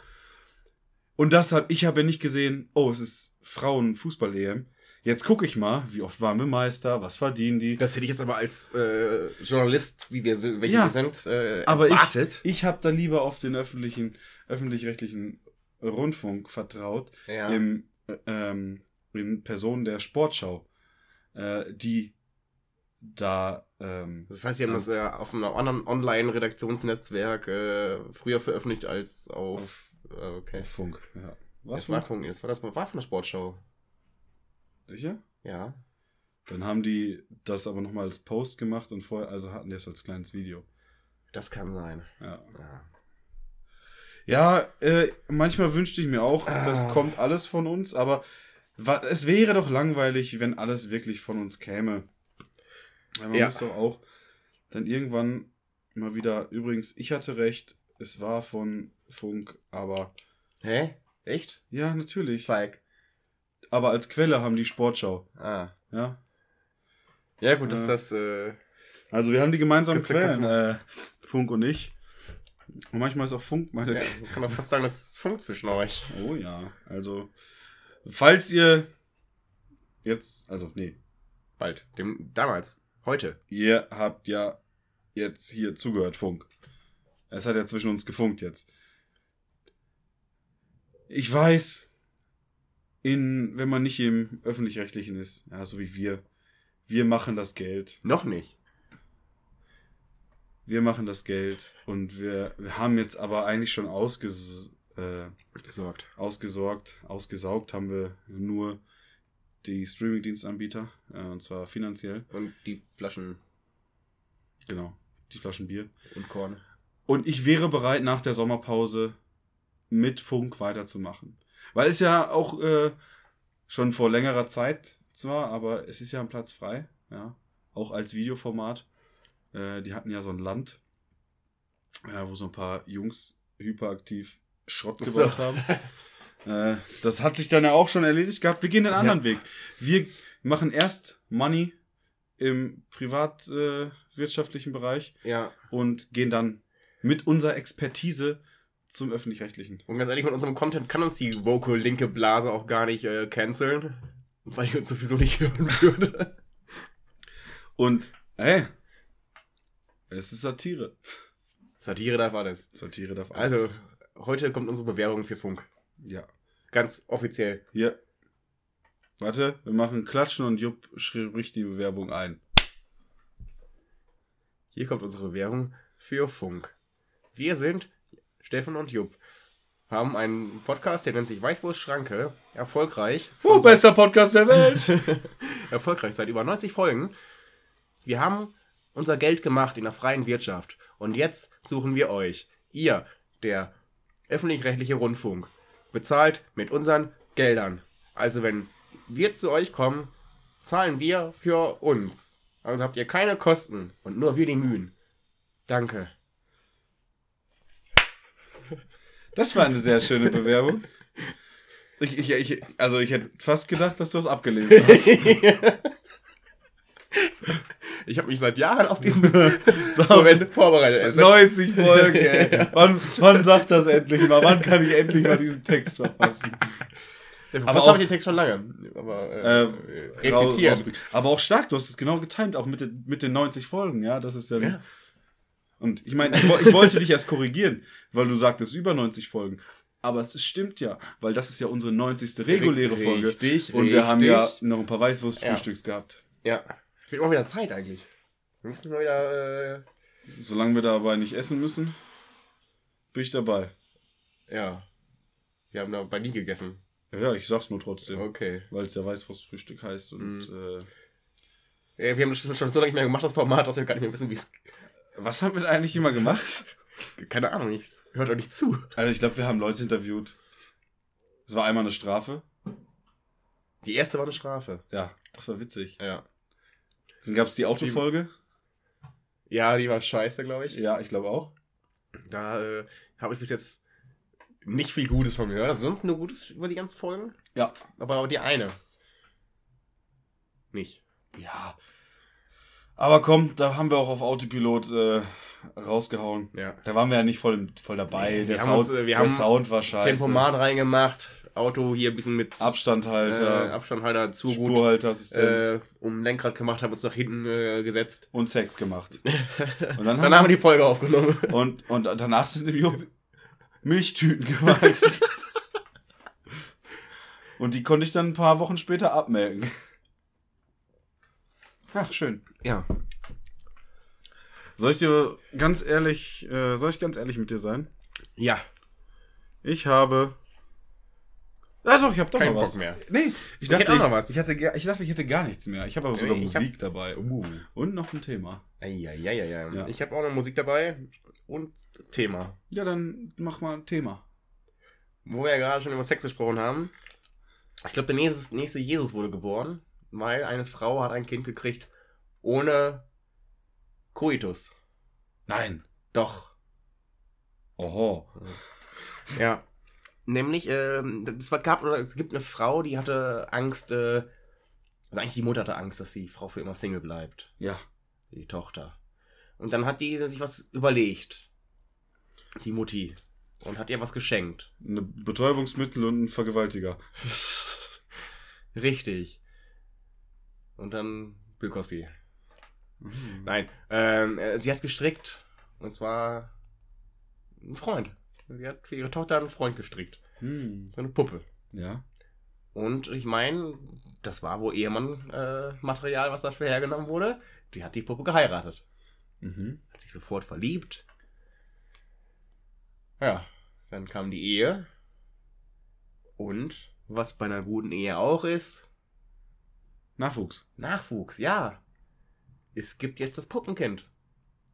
Und das hab, ich habe ja nicht gesehen, oh, es ist Frauenfußball-EM. Jetzt gucke ich mal, wie oft waren wir Meister, was verdienen die. Das hätte ich jetzt aber als äh, Journalist, wie wir sind, welche Ja, wir sind, äh, Aber erwartet. ich, ich habe da lieber auf den öffentlichen, öffentlich-rechtlichen Rundfunk vertraut, ja. im, äh, ähm, in Person der Sportschau, äh, die da, ähm, das heißt, sie haben das äh, auf einem anderen Online-Redaktionsnetzwerk äh, früher veröffentlicht als auf. äh, okay. Funk, ja. Was Das war, von, das war, das war von der Sportschau. Sicher? Ja. Dann haben die das aber nochmal als Post gemacht und vorher, also hatten die es als kleines Video. Das kann sein. Ja, Ja. ja äh, manchmal wünschte ich mir auch, das Ah. kommt alles von uns, aber es wäre doch langweilig, wenn alles wirklich von uns käme. Weil man Ja. muss doch auch dann irgendwann mal wieder, übrigens, ich hatte recht, es war von Funk, aber Hä? Echt? ja, natürlich. Zeig. Aber als Quelle haben die Sportschau, Ah. ja. Ja, gut, dass Ja. das. Äh, Also wir haben die gemeinsamen Kannst du- Quellen, äh, Funk und ich. Und manchmal ist auch Funk meine ja, man kann doch fast sagen, das ist Funk zwischen euch. Oh ja, also falls ihr jetzt, also nee, Bald. Dem, damals. Heute. ihr habt ja jetzt hier zugehört, Funk. Es hat ja zwischen uns gefunkt jetzt. Ich weiß, in, wenn man nicht im öffentlich-rechtlichen ist, ja, so wie wir, wir machen das Geld. Noch nicht. Wir machen das Geld und wir, wir haben jetzt aber eigentlich schon ausges, äh, Gesorgt. ausgesorgt, ausgesaugt haben wir nur die Streaming-Dienstanbieter, äh, und zwar finanziell, Und die Flaschen genau, die Flaschen Bier. und Korn. Und ich wäre bereit, nach der Sommerpause mit Funk weiterzumachen. Weil es ja auch äh, schon vor längerer Zeit zwar, aber es ist ja ein Platz frei, ja, auch als Videoformat. Äh, die hatten ja so ein Land, äh, wo so ein paar Jungs hyperaktiv Schrott Ach so. gebaut haben. Äh, das hat sich dann ja auch schon erledigt gehabt. Wir gehen den anderen Weg. Wir machen erst Money im privatwirtschaftlichen Bereich Ja. und gehen dann mit unserer Expertise zum öffentlich-rechtlichen. Und ganz ehrlich, mit unserem Content kann uns die Vocal linke Blase auch gar nicht äh, canceln. Weil die uns sowieso nicht hören würde. Und, ey, es ist Satire. Satire darf alles. Satire darf alles. Also, heute kommt unsere Bewerbung für Funk. Ja. Ganz offiziell. Hier. Warte, wir machen Klatschen und Jupp spricht die Bewerbung ein. Hier kommt unsere Bewerbung für Funk. Wir sind Steffen und Jupp. Haben einen Podcast, der nennt sich Weißwurst Schranke. Erfolgreich. Oh, bester Podcast der Welt! erfolgreich seit über 90 Folgen. Wir haben unser Geld gemacht in der freien Wirtschaft. Und jetzt suchen wir euch. Ihr, der öffentlich-rechtliche Rundfunk, bezahlt mit unseren Geldern. Also wenn wir zu euch kommen, zahlen wir für uns. Also habt ihr keine Kosten und nur wir die Mühen. Danke. Das war eine sehr schöne Bewerbung. Ich, ich, ich, also ich hätte fast gedacht, dass du es abgelesen hast. Ich habe mich seit Jahren auf diesen Moment vorbereitet. Also, 90 Folgen, ey. Wann, wann sagt das endlich mal? Wann kann ich endlich mal diesen Text verfassen? aber aber was auch- habe ich den Text schon lange? Aber äh, Äh, rezitieren. Aber auch stark, du hast es genau getimt, auch mit, den- mit den 90 Folgen, ja, das ist ja. Ja. Und ich meine, ich, ich wollte dich erst korrigieren, weil du sagtest über 90 Folgen. Aber es stimmt ja, weil das ist ja unsere 90. reguläre Folge. Richtig, Und wir haben ja noch ein paar Weißwurstfrühstücks gehabt. Ja. Wird mal wieder Zeit eigentlich. Wir müssen mal wieder, äh, Solange wir dabei nicht essen müssen, bin ich dabei. ja. Wir haben dabei nie gegessen. Ja, ja, ich sag's nur trotzdem, Okay. weil es ja Weißwurstfrühstück heißt und Mhm. äh, Ja, wir haben das schon so lange nicht mehr gemacht, das Format, dass wir gar nicht mehr wissen, wie es. was haben wir eigentlich immer gemacht? Keine Ahnung, ich hört euch nicht zu. Also ich glaube, wir haben Leute interviewt. Es war einmal eine Strafe. Die erste war eine Strafe. Ja, das war witzig. Ja. Dann gab's die Autofolge. Ja, die war scheiße, glaube ich. Ja, ich glaube auch. Da äh, habe ich bis jetzt nicht viel Gutes von mir gehört. Also sonst nur Gutes über die ganzen Folgen. Ja. Aber die eine. Nicht. Ja. Aber komm, da haben wir auch auf Autopilot äh, rausgehauen. Ja. Da waren wir ja nicht voll, voll dabei. Nee, der wir haben Sound, uns, äh, der Sound war scheiße. Tempomat reingemacht. Auto hier ein bisschen mit Abstandhalter, äh, Abstandhalter zu gut. Spurhalteassistent Äh, um Lenkrad gemacht, haben uns nach hinten äh, gesetzt. und Sex gemacht. Und Dann haben wir die Folge aufgenommen. Und, und danach sind Jupp Milchtüten gewachsen. und die konnte ich dann ein paar Wochen später abmelken. Ach, schön. Ja. Soll ich dir ganz ehrlich, äh, soll ich ganz ehrlich mit dir sein? Ja. Ich habe. Ah doch, ich habe doch noch was. Bock mehr. Nee, ich Ich dachte, hätte auch ich, noch was. Ich, hatte, ich dachte, ich hätte gar nichts mehr. Ich habe aber sogar Ich hab- Musik dabei. Uh. Und noch ein Thema. Eieieiei. Ja. Ich habe auch noch Musik dabei und Thema. Ja, dann mach mal ein Thema. Wo wir ja gerade schon über Sex gesprochen haben. Ich glaube, der nächste, nächste Jesus wurde geboren, weil eine Frau hat ein Kind gekriegt ohne Coitus. Nein. Doch. Oho. Ja. Nämlich, ähm, es gab oder es gibt eine Frau, die hatte Angst, äh, also eigentlich die Mutter hatte Angst, dass die Frau für immer Single bleibt. Ja. Die Tochter. Und dann hat die sich was überlegt. Die Mutti. Und hat ihr was geschenkt. Eine Betäubungsmittel und ein Vergewaltiger. Richtig. Und dann Bill Cosby. Mhm. Nein, ähm, äh, sie hat gestrickt. Und zwar ein Freund. Sie hat für ihre Tochter einen Freund gestrickt. Hm. So eine Puppe. Ja. Und ich meine, das war wohl Ehemann-Material, was dafür hergenommen wurde. Die hat die Puppe geheiratet. Mhm. Hat sich sofort verliebt. Ja, dann kam die Ehe. Und was bei einer guten Ehe auch ist, Nachwuchs. Nachwuchs, ja. Es gibt jetzt das Puppenkind.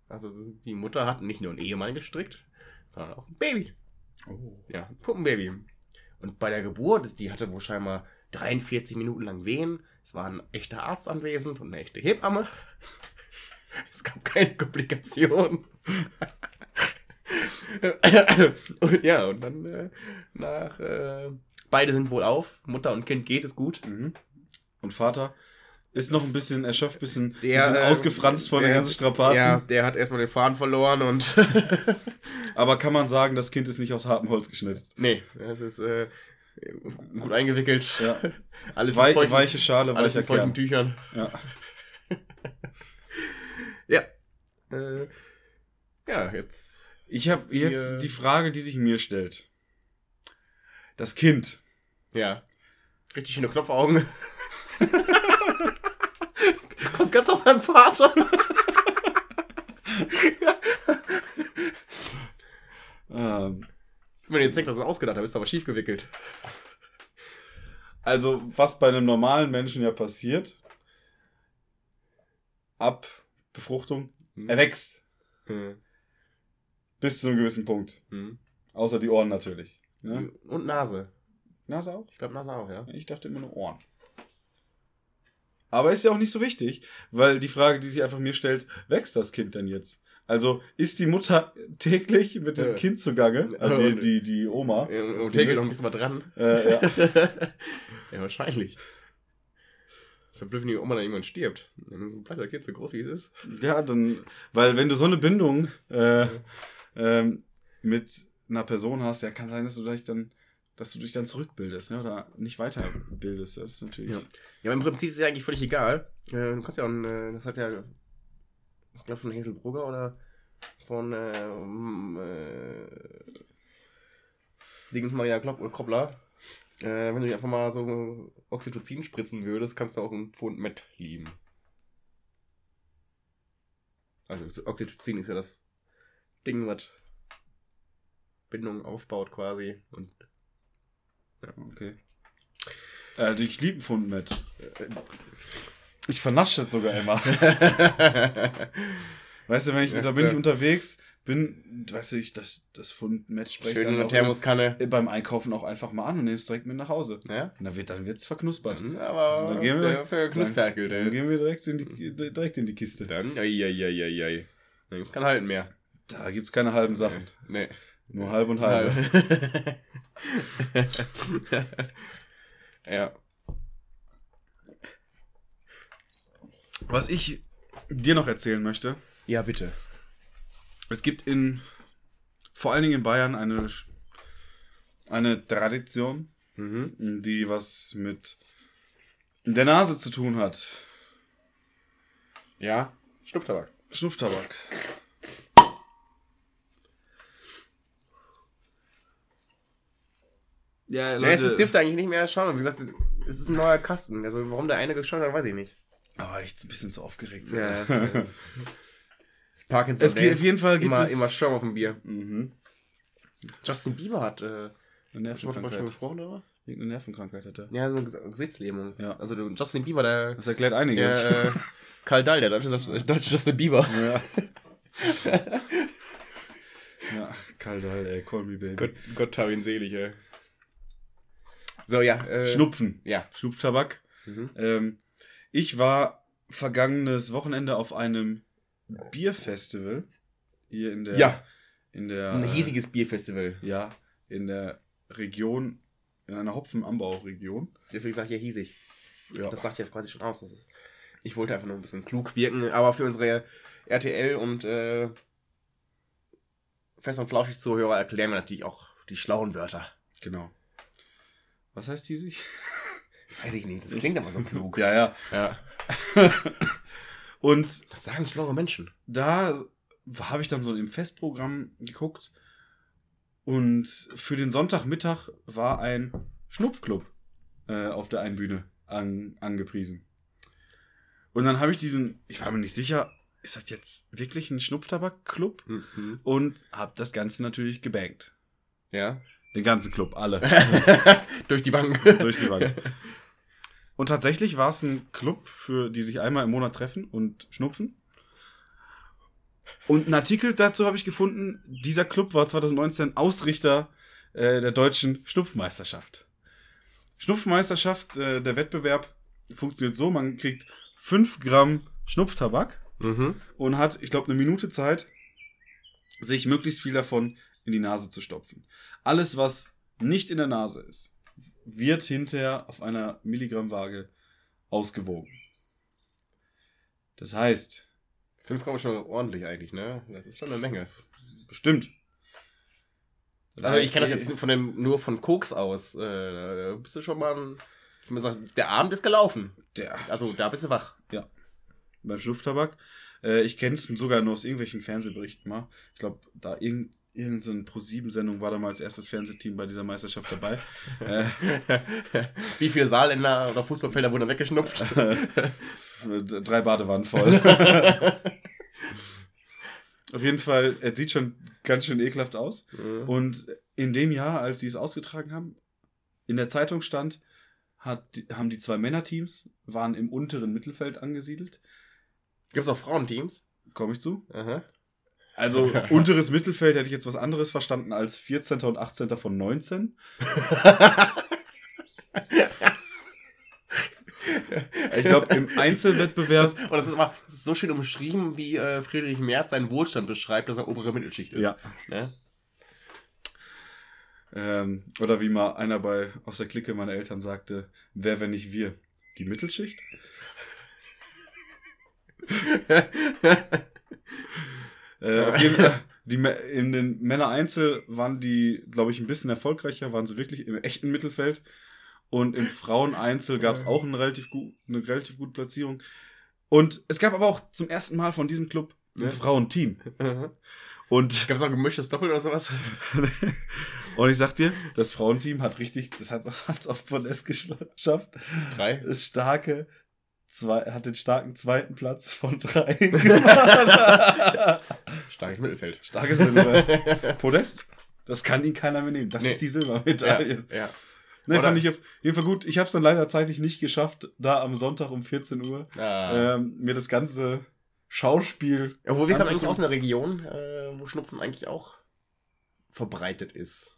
Also die Mutter hat nicht nur einen Ehemann gestrickt, sondern auch ein Baby. Oh. Ja, ein Puppenbaby. Und bei der Geburt, die hatte wohl scheinbar 43 Minuten lang Wehen. Es war ein echter Arzt anwesend und eine echte Hebamme. Es gab keine Komplikationen. und ja, und dann äh, nach. Äh, beide sind wohl auf. Mutter und Kind geht es gut. Mhm. Und Vater ist noch ein bisschen erschöpft, bisschen, Der, bisschen äh, ausgefranst von der- den ganzen Strapazen. Ja, der hat erstmal den Faden verloren und. Aber kann man sagen, das Kind ist nicht aus hartem Holz geschnitzt. nee, es ist äh, gut eingewickelt. Ja. Alles Wei feuchten, weiche Schale, alles in feuchten Kern. Tüchern. Ja. Ja. Äh, ja, jetzt. Ich habe jetzt die Frage, die sich mir stellt. Das Kind. Ja. Richtig schöne Knopfaugen. Kommt ganz aus seinem Vater. Ähm, Ich mir jetzt denkt, dass er ausgedacht hat, ist aber schief gewickelt. also, was bei einem normalen Menschen ja passiert, ab Befruchtung, er wächst Hm. bis zu einem gewissen Punkt. Hm. Außer die Ohren natürlich. Ne? Und Nase. Nase auch? Ich glaube Nase auch, ja. Ich dachte immer nur Ohren. Aber ist ja auch nicht so wichtig, weil die Frage, die sich einfach mir stellt, wächst das Kind denn jetzt? Also ist die Mutter täglich mit diesem Ja. Kind zugange? Also die, die, die Oma. Ja, Und täglich noch ein bisschen was dran. Äh, ja. ja, wahrscheinlich. Ist ja blöd, wenn die Oma dann irgendwann stirbt. Dann bleibt das Kind so groß, wie es ist. ja, dann, weil wenn du so eine Bindung äh, ähm, mit einer Person hast, ja, kann sein, dass du dich dann, dass du dich dann zurückbildest, ne? Oder nicht weiterbildest. Das ist natürlich. Ja. Ja, aber im Prinzip ist es ja eigentlich völlig egal. Äh, du kannst ja auch, ein, äh, das hat ja, ist glaube von Hazel Brugger oder von äh, um, äh, Dingens Maria Klopp, Kroppler. Äh, wenn du dir einfach mal so Oxytocin spritzen würdest, kannst du auch einen Pfund Met lieben. Also Oxytocin ist ja das Ding, was Bindung aufbaut quasi. Und Okay. Also ich liebe Pfund mit. Ich vernasche das sogar immer. Weißt du, wenn ich, Ja, da bin ja. ich unterwegs, bin, weißt du, ich, das, das Pfund Match spreche schön in dann der auch Thermoskanne. immer beim Einkaufen auch einfach mal an und nehme es direkt mit nach Hause. Ja? Und dann wird dann wird's verknuspert. Dann aber Dann gehen wir- für, für Knusperkel, Dann der. gehen wir direkt in die, direkt in die Kiste. Dann, eieieiei. Dann kann halten mehr. Da gibt's keine halben Sachen. Nee. Nur halb und halb. ja. Was ich dir noch erzählen möchte, Ja, bitte. es gibt in, vor allen Dingen in Bayern, eine, eine Tradition, Mhm. die was mit der Nase zu tun hat. Ja. Schnupftabak. Schnupftabak. Ja, Ja, es ist- dürfte eigentlich nicht mehr schauen. Wie gesagt, es ist ein neuer Kasten. Also warum der eine geschaut hat, weiß ich nicht. Aber echt ein bisschen zu aufgeregt. Ja, das, das Parkinson. Es geht, auf jeden Fall gibt immer, es immer Schaum auf dem Bier. Mhm. Justin Bieber hat äh, eine schon mal schon Nervenkrankheit. gesprochen, darüber? Irgendeine Nervenkrankheit hat er. Ja, so eine Ges- Gesichtslähmung. Ja. Also Justin Bieber, der, Das erklärt einiges. der äh, Karl Dahl, der deutsche, äh, deutsche Justin Bieber. Ja. ja, kalt halt, ey, call me baby. Gott, Gott hab ihn selig, ey. So, ja. Äh, Schnupfen. Ja. Schnupftabak. Mhm. Ähm, ich war vergangenes Wochenende auf einem Bierfestival hier in der Ja. in der Ein riesiges Bierfestival. ja in der Region in einer Hopfenanbauregion. Deswegen sage ich ja hiesig. Ja. Das sagt ja quasi schon aus. Das ist, ich wollte einfach nur ein bisschen klug wirken, aber für unsere RTL und äh, Fest und Flauschig Zuhörer erklären wir natürlich auch die schlauen Wörter. Genau. Was heißt die sich? Weiß ich nicht, das klingt aber so klug. Ja, ja. ja. Und Das sagen schlaue Menschen. da habe ich dann so im Festprogramm geguckt und für den Sonntagmittag war ein Schnupfclub äh, auf der einen Bühne an, angepriesen. Und dann habe ich diesen, ich war mir nicht sicher, ist das jetzt wirklich ein Schnupftabak-Club? Mhm. Und habe das Ganze natürlich gebankt. Ja. Den ganzen Club, alle. Durch die Bank. durch die Bank. Und tatsächlich war es ein Club, für die sich einmal im Monat treffen und schnupfen. Und einen Artikel dazu habe ich gefunden, dieser Club war 2019 Ausrichter äh, der deutschen Schnupfmeisterschaft. Schnupfmeisterschaft, äh, der Wettbewerb funktioniert so, man kriegt 5 Gramm Schnupftabak Mhm. und hat, ich glaube, eine Minute Zeit, sich möglichst viel davon in die Nase zu stopfen. Alles, was nicht in der Nase ist, wird hinterher auf einer Milligrammwaage ausgewogen. Das heißt, 5 Gramm ist schon ordentlich eigentlich, ne? Das ist schon eine Menge. bestimmt. Also ich kann das jetzt von dem, nur von Koks aus. Äh, da bist du schon mal ein, ich muss sagen, der Abend ist gelaufen. Der, Also da bist du wach. beim Schnupftabak. Äh, ich kenne es sogar nur aus irgendwelchen Fernsehberichten mal. Ich glaube, da irgend, irgendeine Pro-7-Sendung war da mal als erstes Fernsehteam bei dieser Meisterschaft dabei. äh, Wie viele Saarländer oder Fußballfelder wurden weggeschnupft? drei Badewannen voll. Auf jeden Fall, es sieht schon ganz schön ekelhaft aus. Und in dem Jahr, als sie es ausgetragen haben, in der Zeitung stand, hat, haben die zwei Männerteams, waren im unteren Mittelfeld angesiedelt. Gibt es auch Frauenteams? Komme ich zu? Aha. Also unteres Mittelfeld hätte ich jetzt was anderes verstanden als 14. und 18. von 19. ich glaube, im Einzelwettbewerb Das, und das, ist das ist so schön umschrieben, wie äh, Friedrich Merz seinen Wohlstand beschreibt, dass er obere Mittelschicht ist. Ja. Ne? Ähm, oder wie mal einer bei aus der Clique meiner Eltern sagte, wer, wenn nicht wir? Die Mittelschicht? äh, auf jeden Fall, die, in den Männer-Einzel waren die, glaube ich, ein bisschen erfolgreicher, waren sie wirklich im echten Mittelfeld. Und im Frauen-Einzel gab es auch eine relativ, gut, eine relativ gute Platzierung. Und es gab aber auch zum ersten Mal von diesem Club ein Ja. Frauenteam. Und Gab es auch gemischtes Doppel oder sowas? und ich sag dir, das Frauenteam hat richtig, das hat es auf Podest geschafft. Drei. Ist starke, zwei, hat den starken zweiten Platz von drei. Starkes Mittelfeld. Starkes Mittelfeld. Podest, das kann ihn keiner mehr nehmen. Das Nee. ist die Ja, Silbermedaille. ja. Ne, Oder- fand ich auf jeden Fall gut. Ich habe es dann leider zeitlich nicht geschafft, da am Sonntag um 14 Uhr Ah. ähm, mir das ganze Schauspiel. Obwohl wir kommen eigentlich aus einer Region, äh, wo Schnupfen eigentlich auch verbreitet ist.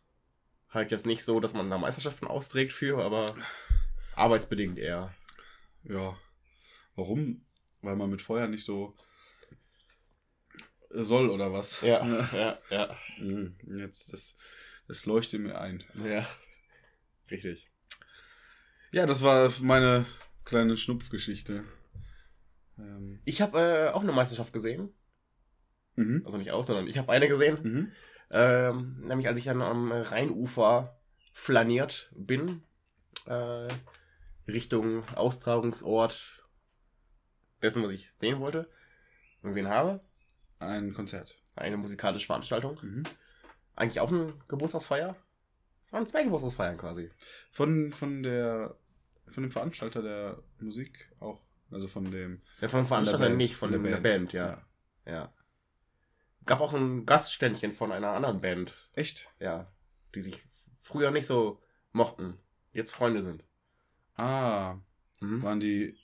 Halt jetzt nicht so, dass man da Meisterschaften austrägt für, aber arbeitsbedingt eher. Ja. Warum? Weil man mit Feuer nicht so soll oder was. Ja, ja, ja. Mhm. Jetzt, das, das leuchtet mir ein. Ja. Richtig. Ja, das war meine kleine Schnupfgeschichte. Ähm, Ich habe äh, auch eine Meisterschaft gesehen. mhm. Also nicht auch, sondern ich habe eine gesehen. Mhm. Ähm, nämlich als ich dann am Rheinufer flaniert bin, äh, Richtung Austragungsort dessen, was ich sehen wollte und gesehen habe. Ein Konzert. Eine musikalische Veranstaltung. Mhm. Eigentlich auch eine Geburtstagsfeier. Es waren zwei Geburtstagsfeiern quasi. Von, von der von dem Veranstalter der Musik auch. Also von dem Ja, von Veranstalter Band, nicht, von, der der Band, ja. ja. Gab auch ein Gastständchen von einer anderen Band, Echt? ja, die sich früher nicht so mochten, jetzt Freunde sind. Ah, Mhm. waren die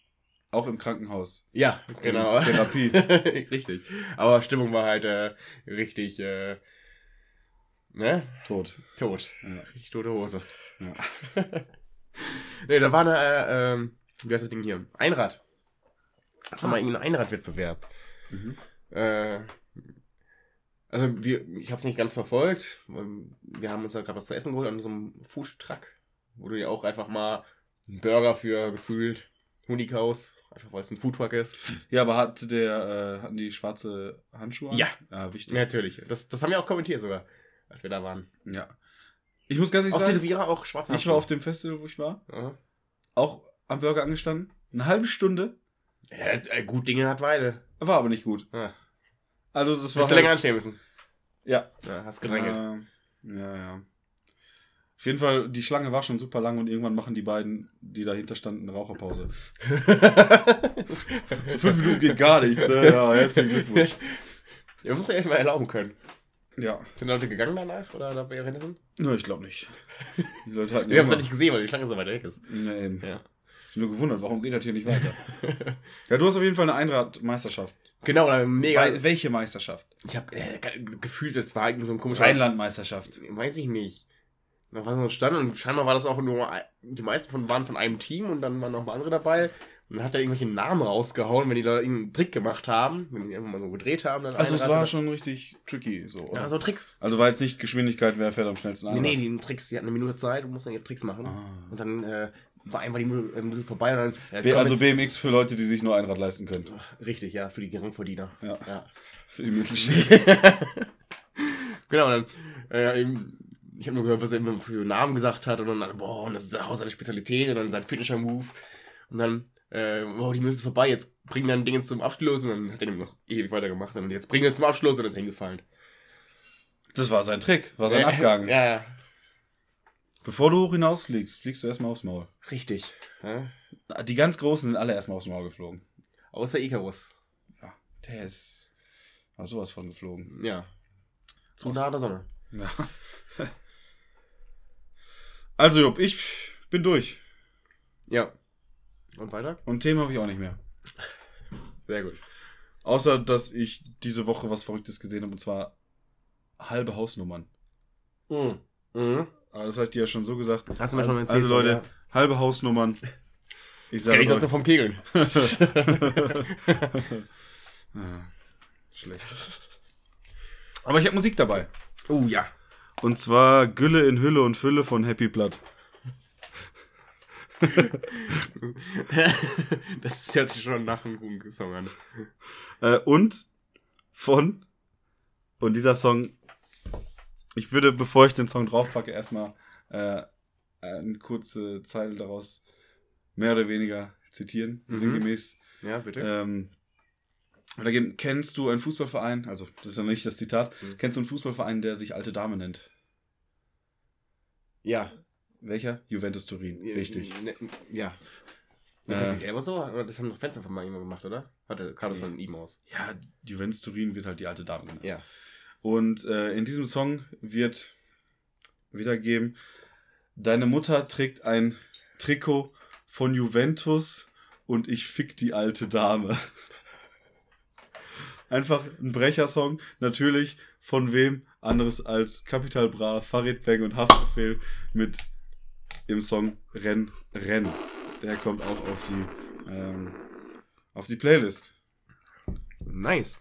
auch im Krankenhaus? Ja, genau. In Therapie. richtig. Aber Stimmung war halt äh, richtig, äh, ne? Tot. Tot. Ja. Richtig tote Hose. Ja. nee, da war eine, äh, ähm, wie heißt das Ding hier? Einrad. Schon mal irgendein Einradwettbewerb. Mhm. Äh, also wir, ich habe es nicht ganz verfolgt. Wir haben uns da gerade was zu essen geholt an so einem Foodtruck, wo du ja auch einfach mal einen Burger für gefühlt Hunikaus, einfach weil es ein Foodtruck ist. Ja, aber hat der, äh, hatten die schwarze Handschuhe an? Ja. Ja, wichtig. Natürlich. Das, das haben wir auch kommentiert sogar, als wir da waren. Ja. Ich muss ganz ehrlich Auch sagen, Tätowierer, auch schwarze ich war auf dem Festival, wo ich war, Aha. auch am Burger angestanden. Eine halbe Stunde, Ja, äh, gut Dinge hat Weile. war aber nicht gut. Ja. Also das war Hättest du länger anstehen müssen. Ja. Ja, hast gedrängelt. Äh, ja, ja. Auf jeden Fall, die Schlange war schon super lang und irgendwann machen die beiden, die dahinter standen, eine Raucherpause. So fünf Minuten geht gar nichts. äh, Ja, herzlichen Glückwunsch. Ihr müsst ja echt mal erlauben können. Ja. Sind Leute gegangen danach oder da bei sind? Nö, ich glaube nicht. Die Leute hatten Wir haben es ja nicht gesehen, weil die Schlange so weit weg ist. Ja, eben. Ja. Ich bin nur gewundert, warum geht das hier nicht weiter? ja, du hast auf jeden Fall eine Einradmeisterschaft. Genau, oder mega. Wei- Welche Meisterschaft? Ich habe äh, ge- gefühlt, das war irgendwie so ein komischer. Rheinlandmeisterschaft. Weiß ich nicht. Da war so ein Stand und scheinbar war das auch nur. ein- Die meisten von waren von einem Team und dann waren noch mal andere dabei. Und dann hat er irgendwelche Namen rausgehauen, wenn die da irgendeinen Trick gemacht haben, wenn die einfach mal so gedreht haben. Dann Also es war schon richtig tricky. So, oder? Ja, so Tricks. also war jetzt nicht Geschwindigkeit, wer fährt am schnellsten Nee, Einrad. nee, die Tricks, die hatten eine Minute Zeit und mussten ihre Tricks machen. Ah. Und dann äh, war einfach die Minute, äh, vorbei und dann. Kommt Also jetzt- BMX für Leute, die sich nur Einrad leisten können. Richtig, ja, für die Geringverdiener. Ja. ja. Für die Mittelschicht. Genau, dann, äh, eben, ich habe nur gehört, was er immer für Namen gesagt hat und dann, boah, und das ist auch seine Spezialität und dann sein Finisher-Move. Und dann, äh, oh, die Minute ist vorbei, jetzt bringen dann Ding jetzt zum Abschluss und dann hat er noch ewig weitergemacht und jetzt bringen wir zum Abschluss und ist hingefallen. Das war sein Trick, war sein Äh, Abgang. Ja, ja, Bevor du hoch hinausfliegst, fliegst du erstmal aufs Maul. richtig. Ja? Die ganz Großen sind alle erstmal aufs Maul geflogen. Außer Icarus. Ja, der ist war sowas von geflogen. Ja. Zu nah an der Sonne. Ja. Also, Jupp, ich bin durch. Ja. Und weiter? Und Themen habe ich auch nicht mehr. Sehr gut. Außer, dass ich diese Woche was Verrücktes gesehen habe, und zwar halbe Hausnummern. Mhm. Mhm. Aber das ich dir ja schon so gesagt. Hast du mir also, schon erzählt, Also, Leute, ja. halbe Hausnummern. Ich Das kenn ich das vom Kegeln. Ja, schlecht. Aber ich habe Musik dabei. Oh ja. Und zwar Gülle in Hülle und Fülle von Happy Blood. das hört sich schon nach einem guten Song an. Äh, und von, und dieser Song, ich würde, bevor ich den Song draufpacke, erstmal äh, eine kurze Zeile daraus mehr oder weniger zitieren, Mhm. sinngemäß. Ja, bitte. Ähm, geht- kennst du einen Fußballverein, also das ist ja nicht das Zitat, Mhm. kennst du einen Fußballverein, der sich Alte Dame nennt? ja. Welcher? Juventus Turin, richtig. Ne, Ja. Äh. das sich selber so? Oder das haben doch Fans einfach mal immer gemacht, oder? Hatte gerade von ihm aus. Ja, Juventus Turin wird halt die Alte Dame genannt. Ja. Und äh, in diesem Song wird wiedergeben, deine Mutter trägt ein Trikot von Juventus und ich fick die alte Dame. Einfach ein Brechersong, natürlich von wem anderes als Capital Bra, Farid Bang und Haftbefehl mit im Song Renn, Renn. Der kommt auch auf die, ähm, auf die Playlist. Nice.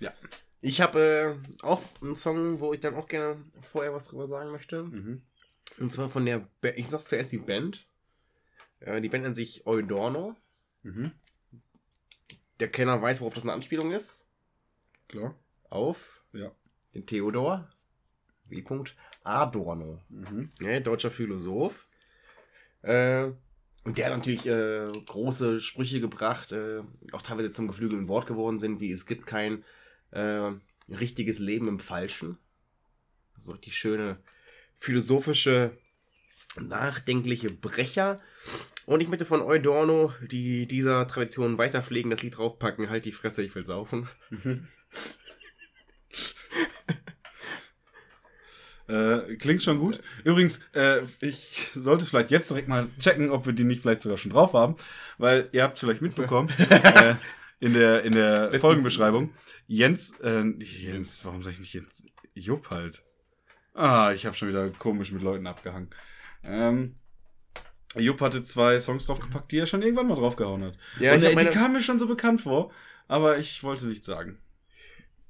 Ja. Ich habe äh, auch einen Song, wo ich dann auch gerne vorher was drüber sagen möchte. Mhm. Und zwar von der, ba ich sag's zuerst die Band. Äh, die Band nennt sich Eudorno. Mhm. Der Kenner weiß, worauf das eine Anspielung ist. Klar. Auf Ja. den Theodor. W. Adorno. Mhm. ne, deutscher Philosoph. Äh, und der hat natürlich äh, große Sprüche gebracht, äh, auch teilweise zum geflügelten Wort geworden sind, wie es gibt kein äh, richtiges Leben im Falschen. So richtig schöne philosophische, nachdenkliche Brecher. Und ich möchte von Eudorno, die dieser Tradition weiterpflegen, das Lied draufpacken, halt die Fresse, ich will saufen. Äh, klingt schon gut. Übrigens, äh, ich sollte es vielleicht jetzt direkt mal checken, ob wir die nicht vielleicht sogar schon drauf haben, weil ihr habt vielleicht mitbekommen äh, in der in der Letzten- Folgenbeschreibung. Jens, äh, Jens, warum sag ich nicht Jens? Jupp halt. Ah, ich habe schon wieder komisch mit Leuten abgehangen. Ähm, Jupp hatte zwei Songs draufgepackt, die er schon irgendwann mal draufgehauen hat. Ja, Und äh, meine- die kamen mir schon so bekannt vor, aber ich wollte nichts sagen.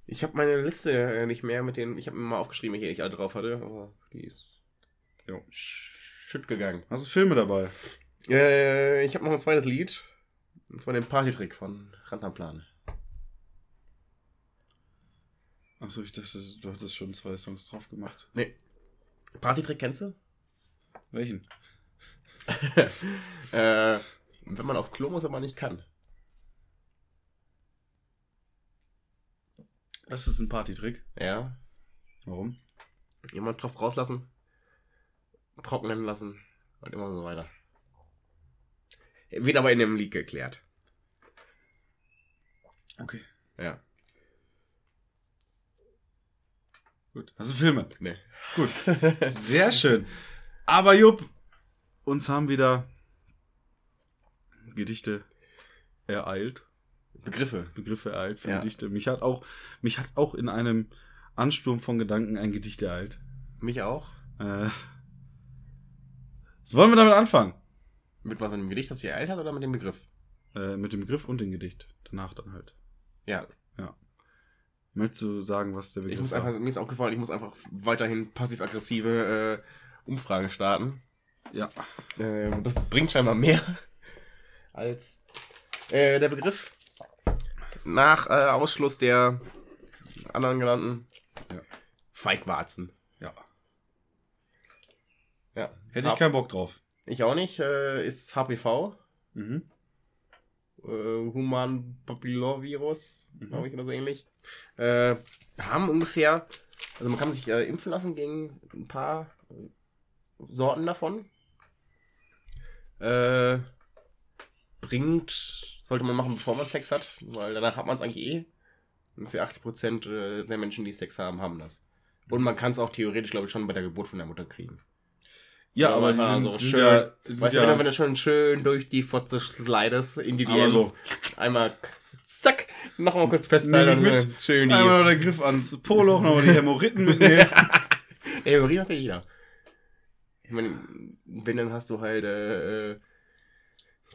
Ich habe meine Liste äh, nicht mehr mit den. Ich habe mir mal aufgeschrieben, welche ich alle drauf hatte, aber die ist Jo. shit gegangen. Hast du Filme dabei? Äh, ich habe noch ein zweites Lied. Und zwar den Partytrick von Rantanplan. Achso, ich dachte, du hattest schon zwei Songs drauf gemacht. Nee. Partytrick kennst du? Welchen? äh, wenn man auf Klo muss, aber nicht kann. Das ist ein Partytrick. Ja. Warum? Jemand drauf rauslassen, trocknen lassen und immer so weiter. Wird aber in dem Lied geklärt. Okay. Ja. Gut. Also Filme. Nee. Gut. Sehr schön. Aber Jupp, uns haben wieder Gedichte ereilt. Begriffe. Begriffe ereilt für Ja. Gedichte. Mich hat auch, mich hat auch in einem Ansturm von Gedanken ein Gedicht ereilt. Mich auch. Äh, so wollen wir damit anfangen? Mit was mit dem Gedicht, das sie ereilt hat oder mit dem Begriff? Äh, mit dem Begriff und dem Gedicht. Danach dann halt. Ja, Möchtest du sagen, was der ich Begriff war? einfach, mir ist aufgefallen, ich muss einfach weiterhin passiv-aggressive äh, Umfragen starten. Ja. Ähm, das bringt scheinbar mehr als äh, der Begriff. Nach äh, Ausschluss der anderen genannten Ja. Feigwarzen. Ja. Ja. Hätte ich keinen Bock drauf. Ich auch nicht. Äh, ist HPV. Mhm. Äh, Human Papillovirus, Mhm. glaube ich, oder so ähnlich. Äh, haben ungefähr, also man kann sich äh, impfen lassen gegen ein paar Sorten davon. Äh, bringt, sollte man machen, bevor man Sex hat, weil danach hat man es eigentlich eh. Ungefähr 80% äh, der Menschen, die Sex haben, haben das. Und man kann es auch theoretisch, glaube ich, schon bei der Geburt von der Mutter kriegen. Ja, aber man die sind, so sind schön- ja, sind Weißt ja du, wenn du- wenn du schon schön durch die Fotze slidest in die Aber DMs, so. einmal zack, nochmal kurz festhalten und mit- dann schön Einmal noch die. der Griff ans Poloch, nochmal die Hämorrhoiden mitnehmen. Urin hat ja jeder. Ich meine, wenn dann hast du halt äh, äh,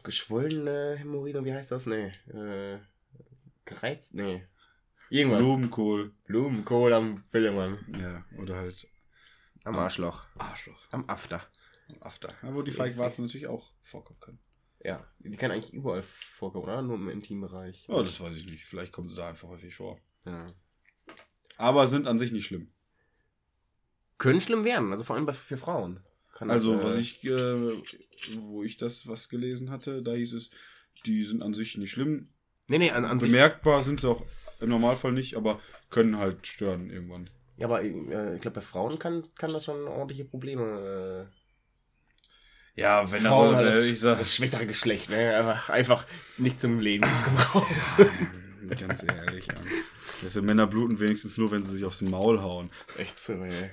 geschwollene Hämorrhoiden, wie heißt das? Nee. Äh, gereizt? Nee. Irgendwas. Blumenkohl. Blumenkohl am Willemann. Ja, oder halt Am Arschloch. Arschloch. Am After. After. Ja, wo die Feigwarzen natürlich auch vorkommen können. Ja. Die kann eigentlich überall vorkommen, oder? Nur im Intimbereich. Oh, das weiß ich nicht. Vielleicht kommen sie da einfach häufig vor. Ja. Aber sind an sich nicht schlimm. Können schlimm werden, also vor allem für Frauen. Kann das, Also, äh, was ich, äh, wo ich das was gelesen hatte, da hieß es, die sind an sich nicht schlimm. Nee, nee, an, an sich. Bemerkbar sind sie auch im Normalfall nicht, aber können halt stören irgendwann. Ja, aber äh, ich glaube, bei Frauen kann, kann das schon ordentliche Probleme. Ja, wenn Äh, Frauen das, halt so, das, ich sag, das schwächere Geschlecht, ne? Einfach, einfach nicht zum Leben zu gebrauchen. ganz ehrlich, ja. Diese Männer bluten wenigstens nur, wenn sie sich aufs Maul hauen. Echt so, ey.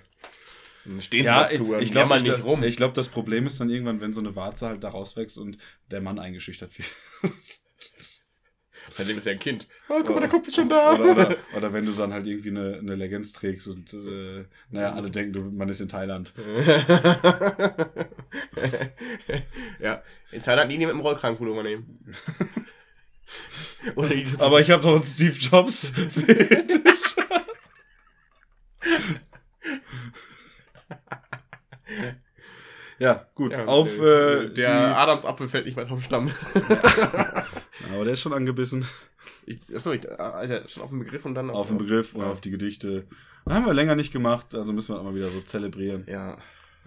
Stehen Ja, sie ich, dazu, ich jammern glaube, ich, nicht rum. ich glaube, das Problem ist dann irgendwann, wenn so eine Warze halt da rauswächst und der Mann eingeschüchtert wird. Bei dem ist ja ein Kind. Oh, guck mal, der Kopf ist schon da. Oder, oder, oder wenn du dann halt irgendwie eine, eine Leggings trägst und äh, naja, alle denken, du, man ist in Thailand. ja, in Thailand nie mit dem Rollkragenpullover nehmen. Aber ich habe doch einen Steve Jobs. Ja, gut. Ja, auf äh, der die, Adamsapfel fällt nicht weit vom Stamm. aber der ist schon angebissen. Ich, achso, ich, Alter, schon auf den Begriff und dann Auf den Begriff und Ja. auf die Gedichte. Das haben wir länger nicht gemacht, also müssen wir auch mal wieder so zelebrieren. Ja.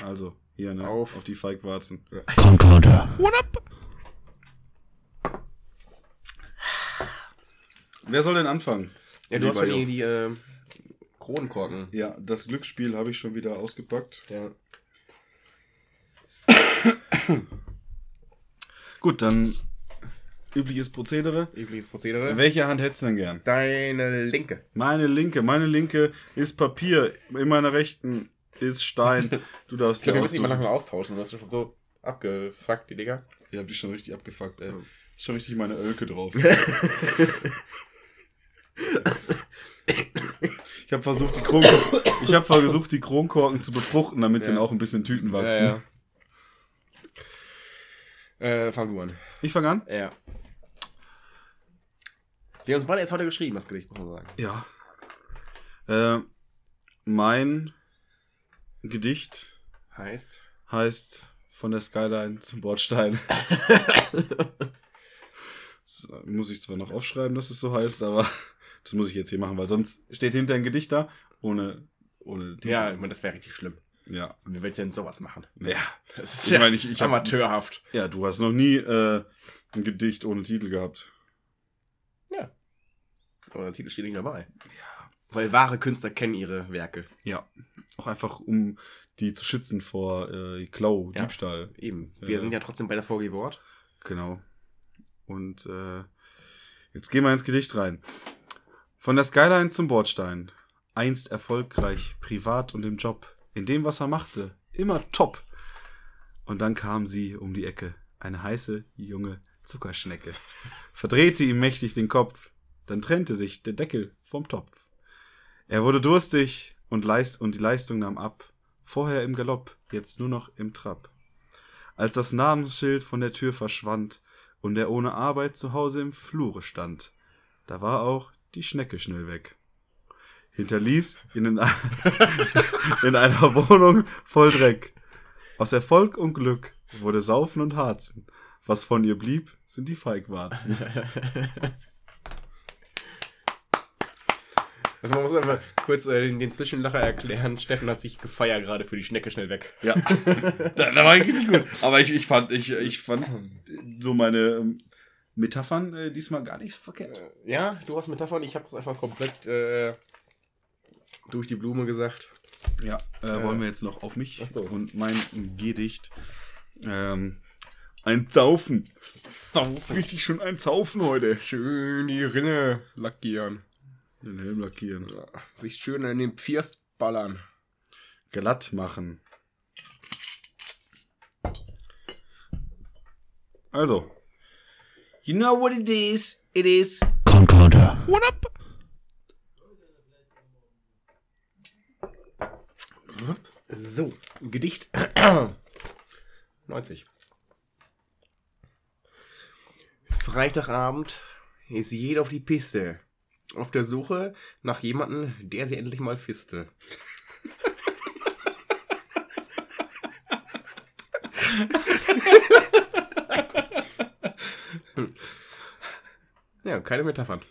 Also, hier, ne? Auf. auf die Feigwarzen. Wer soll denn anfangen? Ja, du hast Lieber schon die, äh, Kronenkorken. Ja, das Glücksspiel habe ich schon wieder ausgepackt. Ja. Gut, dann übliches Prozedere. Übliches Prozedere. Welche Hand hättest du denn gern? Deine linke. Meine linke, meine linke ist Papier, in meiner rechten ist Stein. Du darfst Ich glaube, wir müssen die mal langsam austauschen. Du hast schon so abgefuckt, die Dinger. Ihr habt die schon richtig abgefuckt, ey. Ist schon richtig meine Ölke drauf. ich habe versucht, die Kronkorken, ich habe versucht, die Kronkorken zu befruchten, damit Ja. denen auch ein bisschen Tüten wachsen. Ja, ja. Äh, fang du an. Ich fange an? Ja. Die haben uns beide jetzt heute geschrieben, das Gedicht, muss man sagen. Ja. Äh, mein Gedicht Heißt. heißt von der Skyline zum Bordstein. das muss ich zwar noch aufschreiben, dass es so heißt, aber das muss ich jetzt hier machen, weil sonst steht hinter ein Gedicht da ohne ohne Titel. Ja, ich meine, das wäre richtig schlimm. Ja. Wie will ich denn sowas machen? Ja. Das ist Ich ja meine, ich- ich hab- amateurhaft. Ja, du hast noch nie äh, ein Gedicht ohne Titel gehabt. Ja. Aber der Titel steht nicht dabei. Ja. Weil wahre Künstler kennen ihre Werke. Ja. Auch einfach um die zu schützen vor äh, Klau, Ja. Diebstahl. Eben. Wir sind ja trotzdem bei der VG Wort. Genau. Und äh, jetzt gehen wir ins Gedicht rein. Von der Skyline zum Bordstein. Einst erfolgreich, privat und im Job. In dem, was er machte. Immer top. Und dann kam sie um die Ecke. Eine heiße, junge Zuckerschnecke. Verdrehte ihm mächtig den Kopf. Dann trennte sich der Deckel vom Topf. Er wurde durstig und, leist und die Leistung nahm ab. Vorher im Galopp, jetzt nur noch im Trab. Als das Namensschild von der Tür verschwand und er ohne Arbeit zu Hause im Flure stand, da war auch die Schnecke schnell weg. Hinterließ ihn in, in einer Wohnung voll Dreck. Aus Erfolg und Glück wurde Saufen und Harzen. Was von ihr blieb, sind die Feigwarzen. Also man muss einfach kurz äh, den, den Zwischenlacher erklären. Steffen hat sich gefeiert gerade für die Schnecke schnell weg. Ja, da, da war ich richtig gut. Aber ich, ich fand, ich, ich fand so meine ähm, Metaphern äh, diesmal gar nicht verkehrt. Ja, du hast Metaphern. Ich habe das einfach komplett äh, durch die Blume gesagt. Ja, äh, wollen wir jetzt noch auf mich Ach so. und mein Gedicht. Ähm, ein Zaufen. Saufen. Richtig schon ein Zaufen heute. Schön die Rinne lackieren. Den Helm lackieren. Ja, sich schön in den Pfirst ballern. Glatt machen. Also. You know what it is? It is. What up? So, Gedicht 90. Freitagabend ist jeder auf die Piste. Auf der Suche nach jemandem, der sie endlich mal fiste. Ja, keine Metaphern.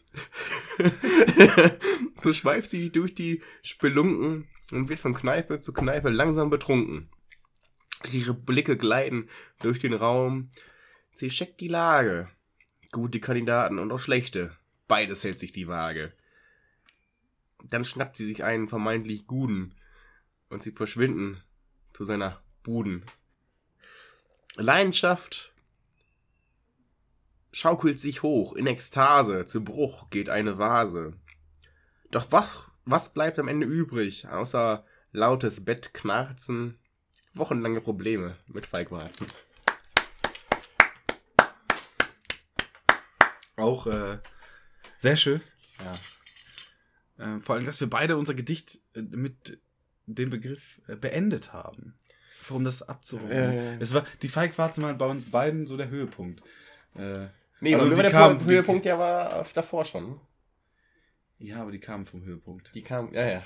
so schweift sie durch die Spelunken und wird von Kneipe zu Kneipe langsam betrunken. Ihre Blicke gleiten durch den Raum. Sie checkt die Lage. Gute Kandidaten und auch schlechte. Beides hält sich die Waage. Dann schnappt sie sich einen vermeintlich Guten und sie verschwinden zu seiner Buden. Leidenschaft schaukelt sich hoch, in Ekstase, zu Bruch geht eine Vase. Doch was, was bleibt am Ende übrig, außer lautes Bettknarzen, wochenlange Probleme mit Feigwarzen. Auch äh, sehr schön. Ja. Äh, vor allem, dass wir beide unser Gedicht äh, mit dem Begriff äh, beendet haben. Um das abzurunden. Äh. Es war, die Feigwarzen waren bei uns beiden so der Höhepunkt. Äh, Nee, Also aber die der kamen- Höhepunkt, ja war auf- davor schon. Ja, aber die kamen vom Höhepunkt. Die kam, ja, ja.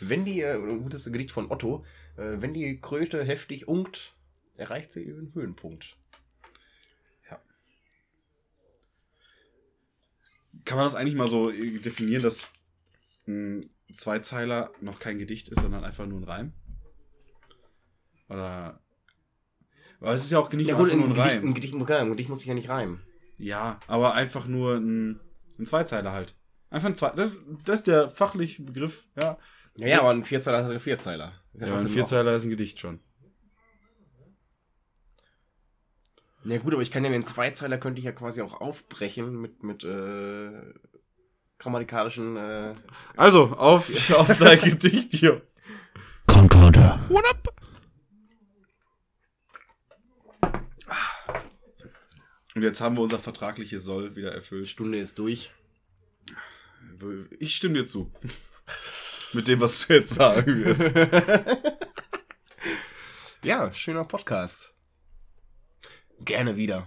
Wenn die, äh, ein gutes Gedicht von Otto, äh, wenn die Kröte heftig unkt, erreicht sie ihren Höhenpunkt. Kann man das eigentlich mal so äh, definieren, dass ein Zweizeiler noch kein Gedicht ist, sondern einfach nur ein Reim? Oder. Aber es ist ja auch nicht Ja gut, einfach nur ein ein Gedicht, Reim. ein, Gedicht, ein Gedicht muss sich ja nicht reimen. Ja, aber einfach nur ein, ein Zweizeiler halt. Einfach ein Zwei. Das, das ist der fachliche Begriff, ja. Ja, ja, aber ein Vierzeiler ist ein Vierzeiler. Ja, ein Vierzeiler ist ein Gedicht schon. Na gut, aber ich kann ja den Zweizeiler könnte ich ja quasi auch aufbrechen mit, mit äh, grammatikalischen. Äh, Also, auf, auf dein Gedicht hier. Concorder. What up? Und jetzt haben wir unser vertragliches Soll wieder erfüllt. Stunde ist durch. Ich stimme dir zu. Mit dem, was du jetzt sagen wirst. Ja, schöner Podcast. Gerne wieder.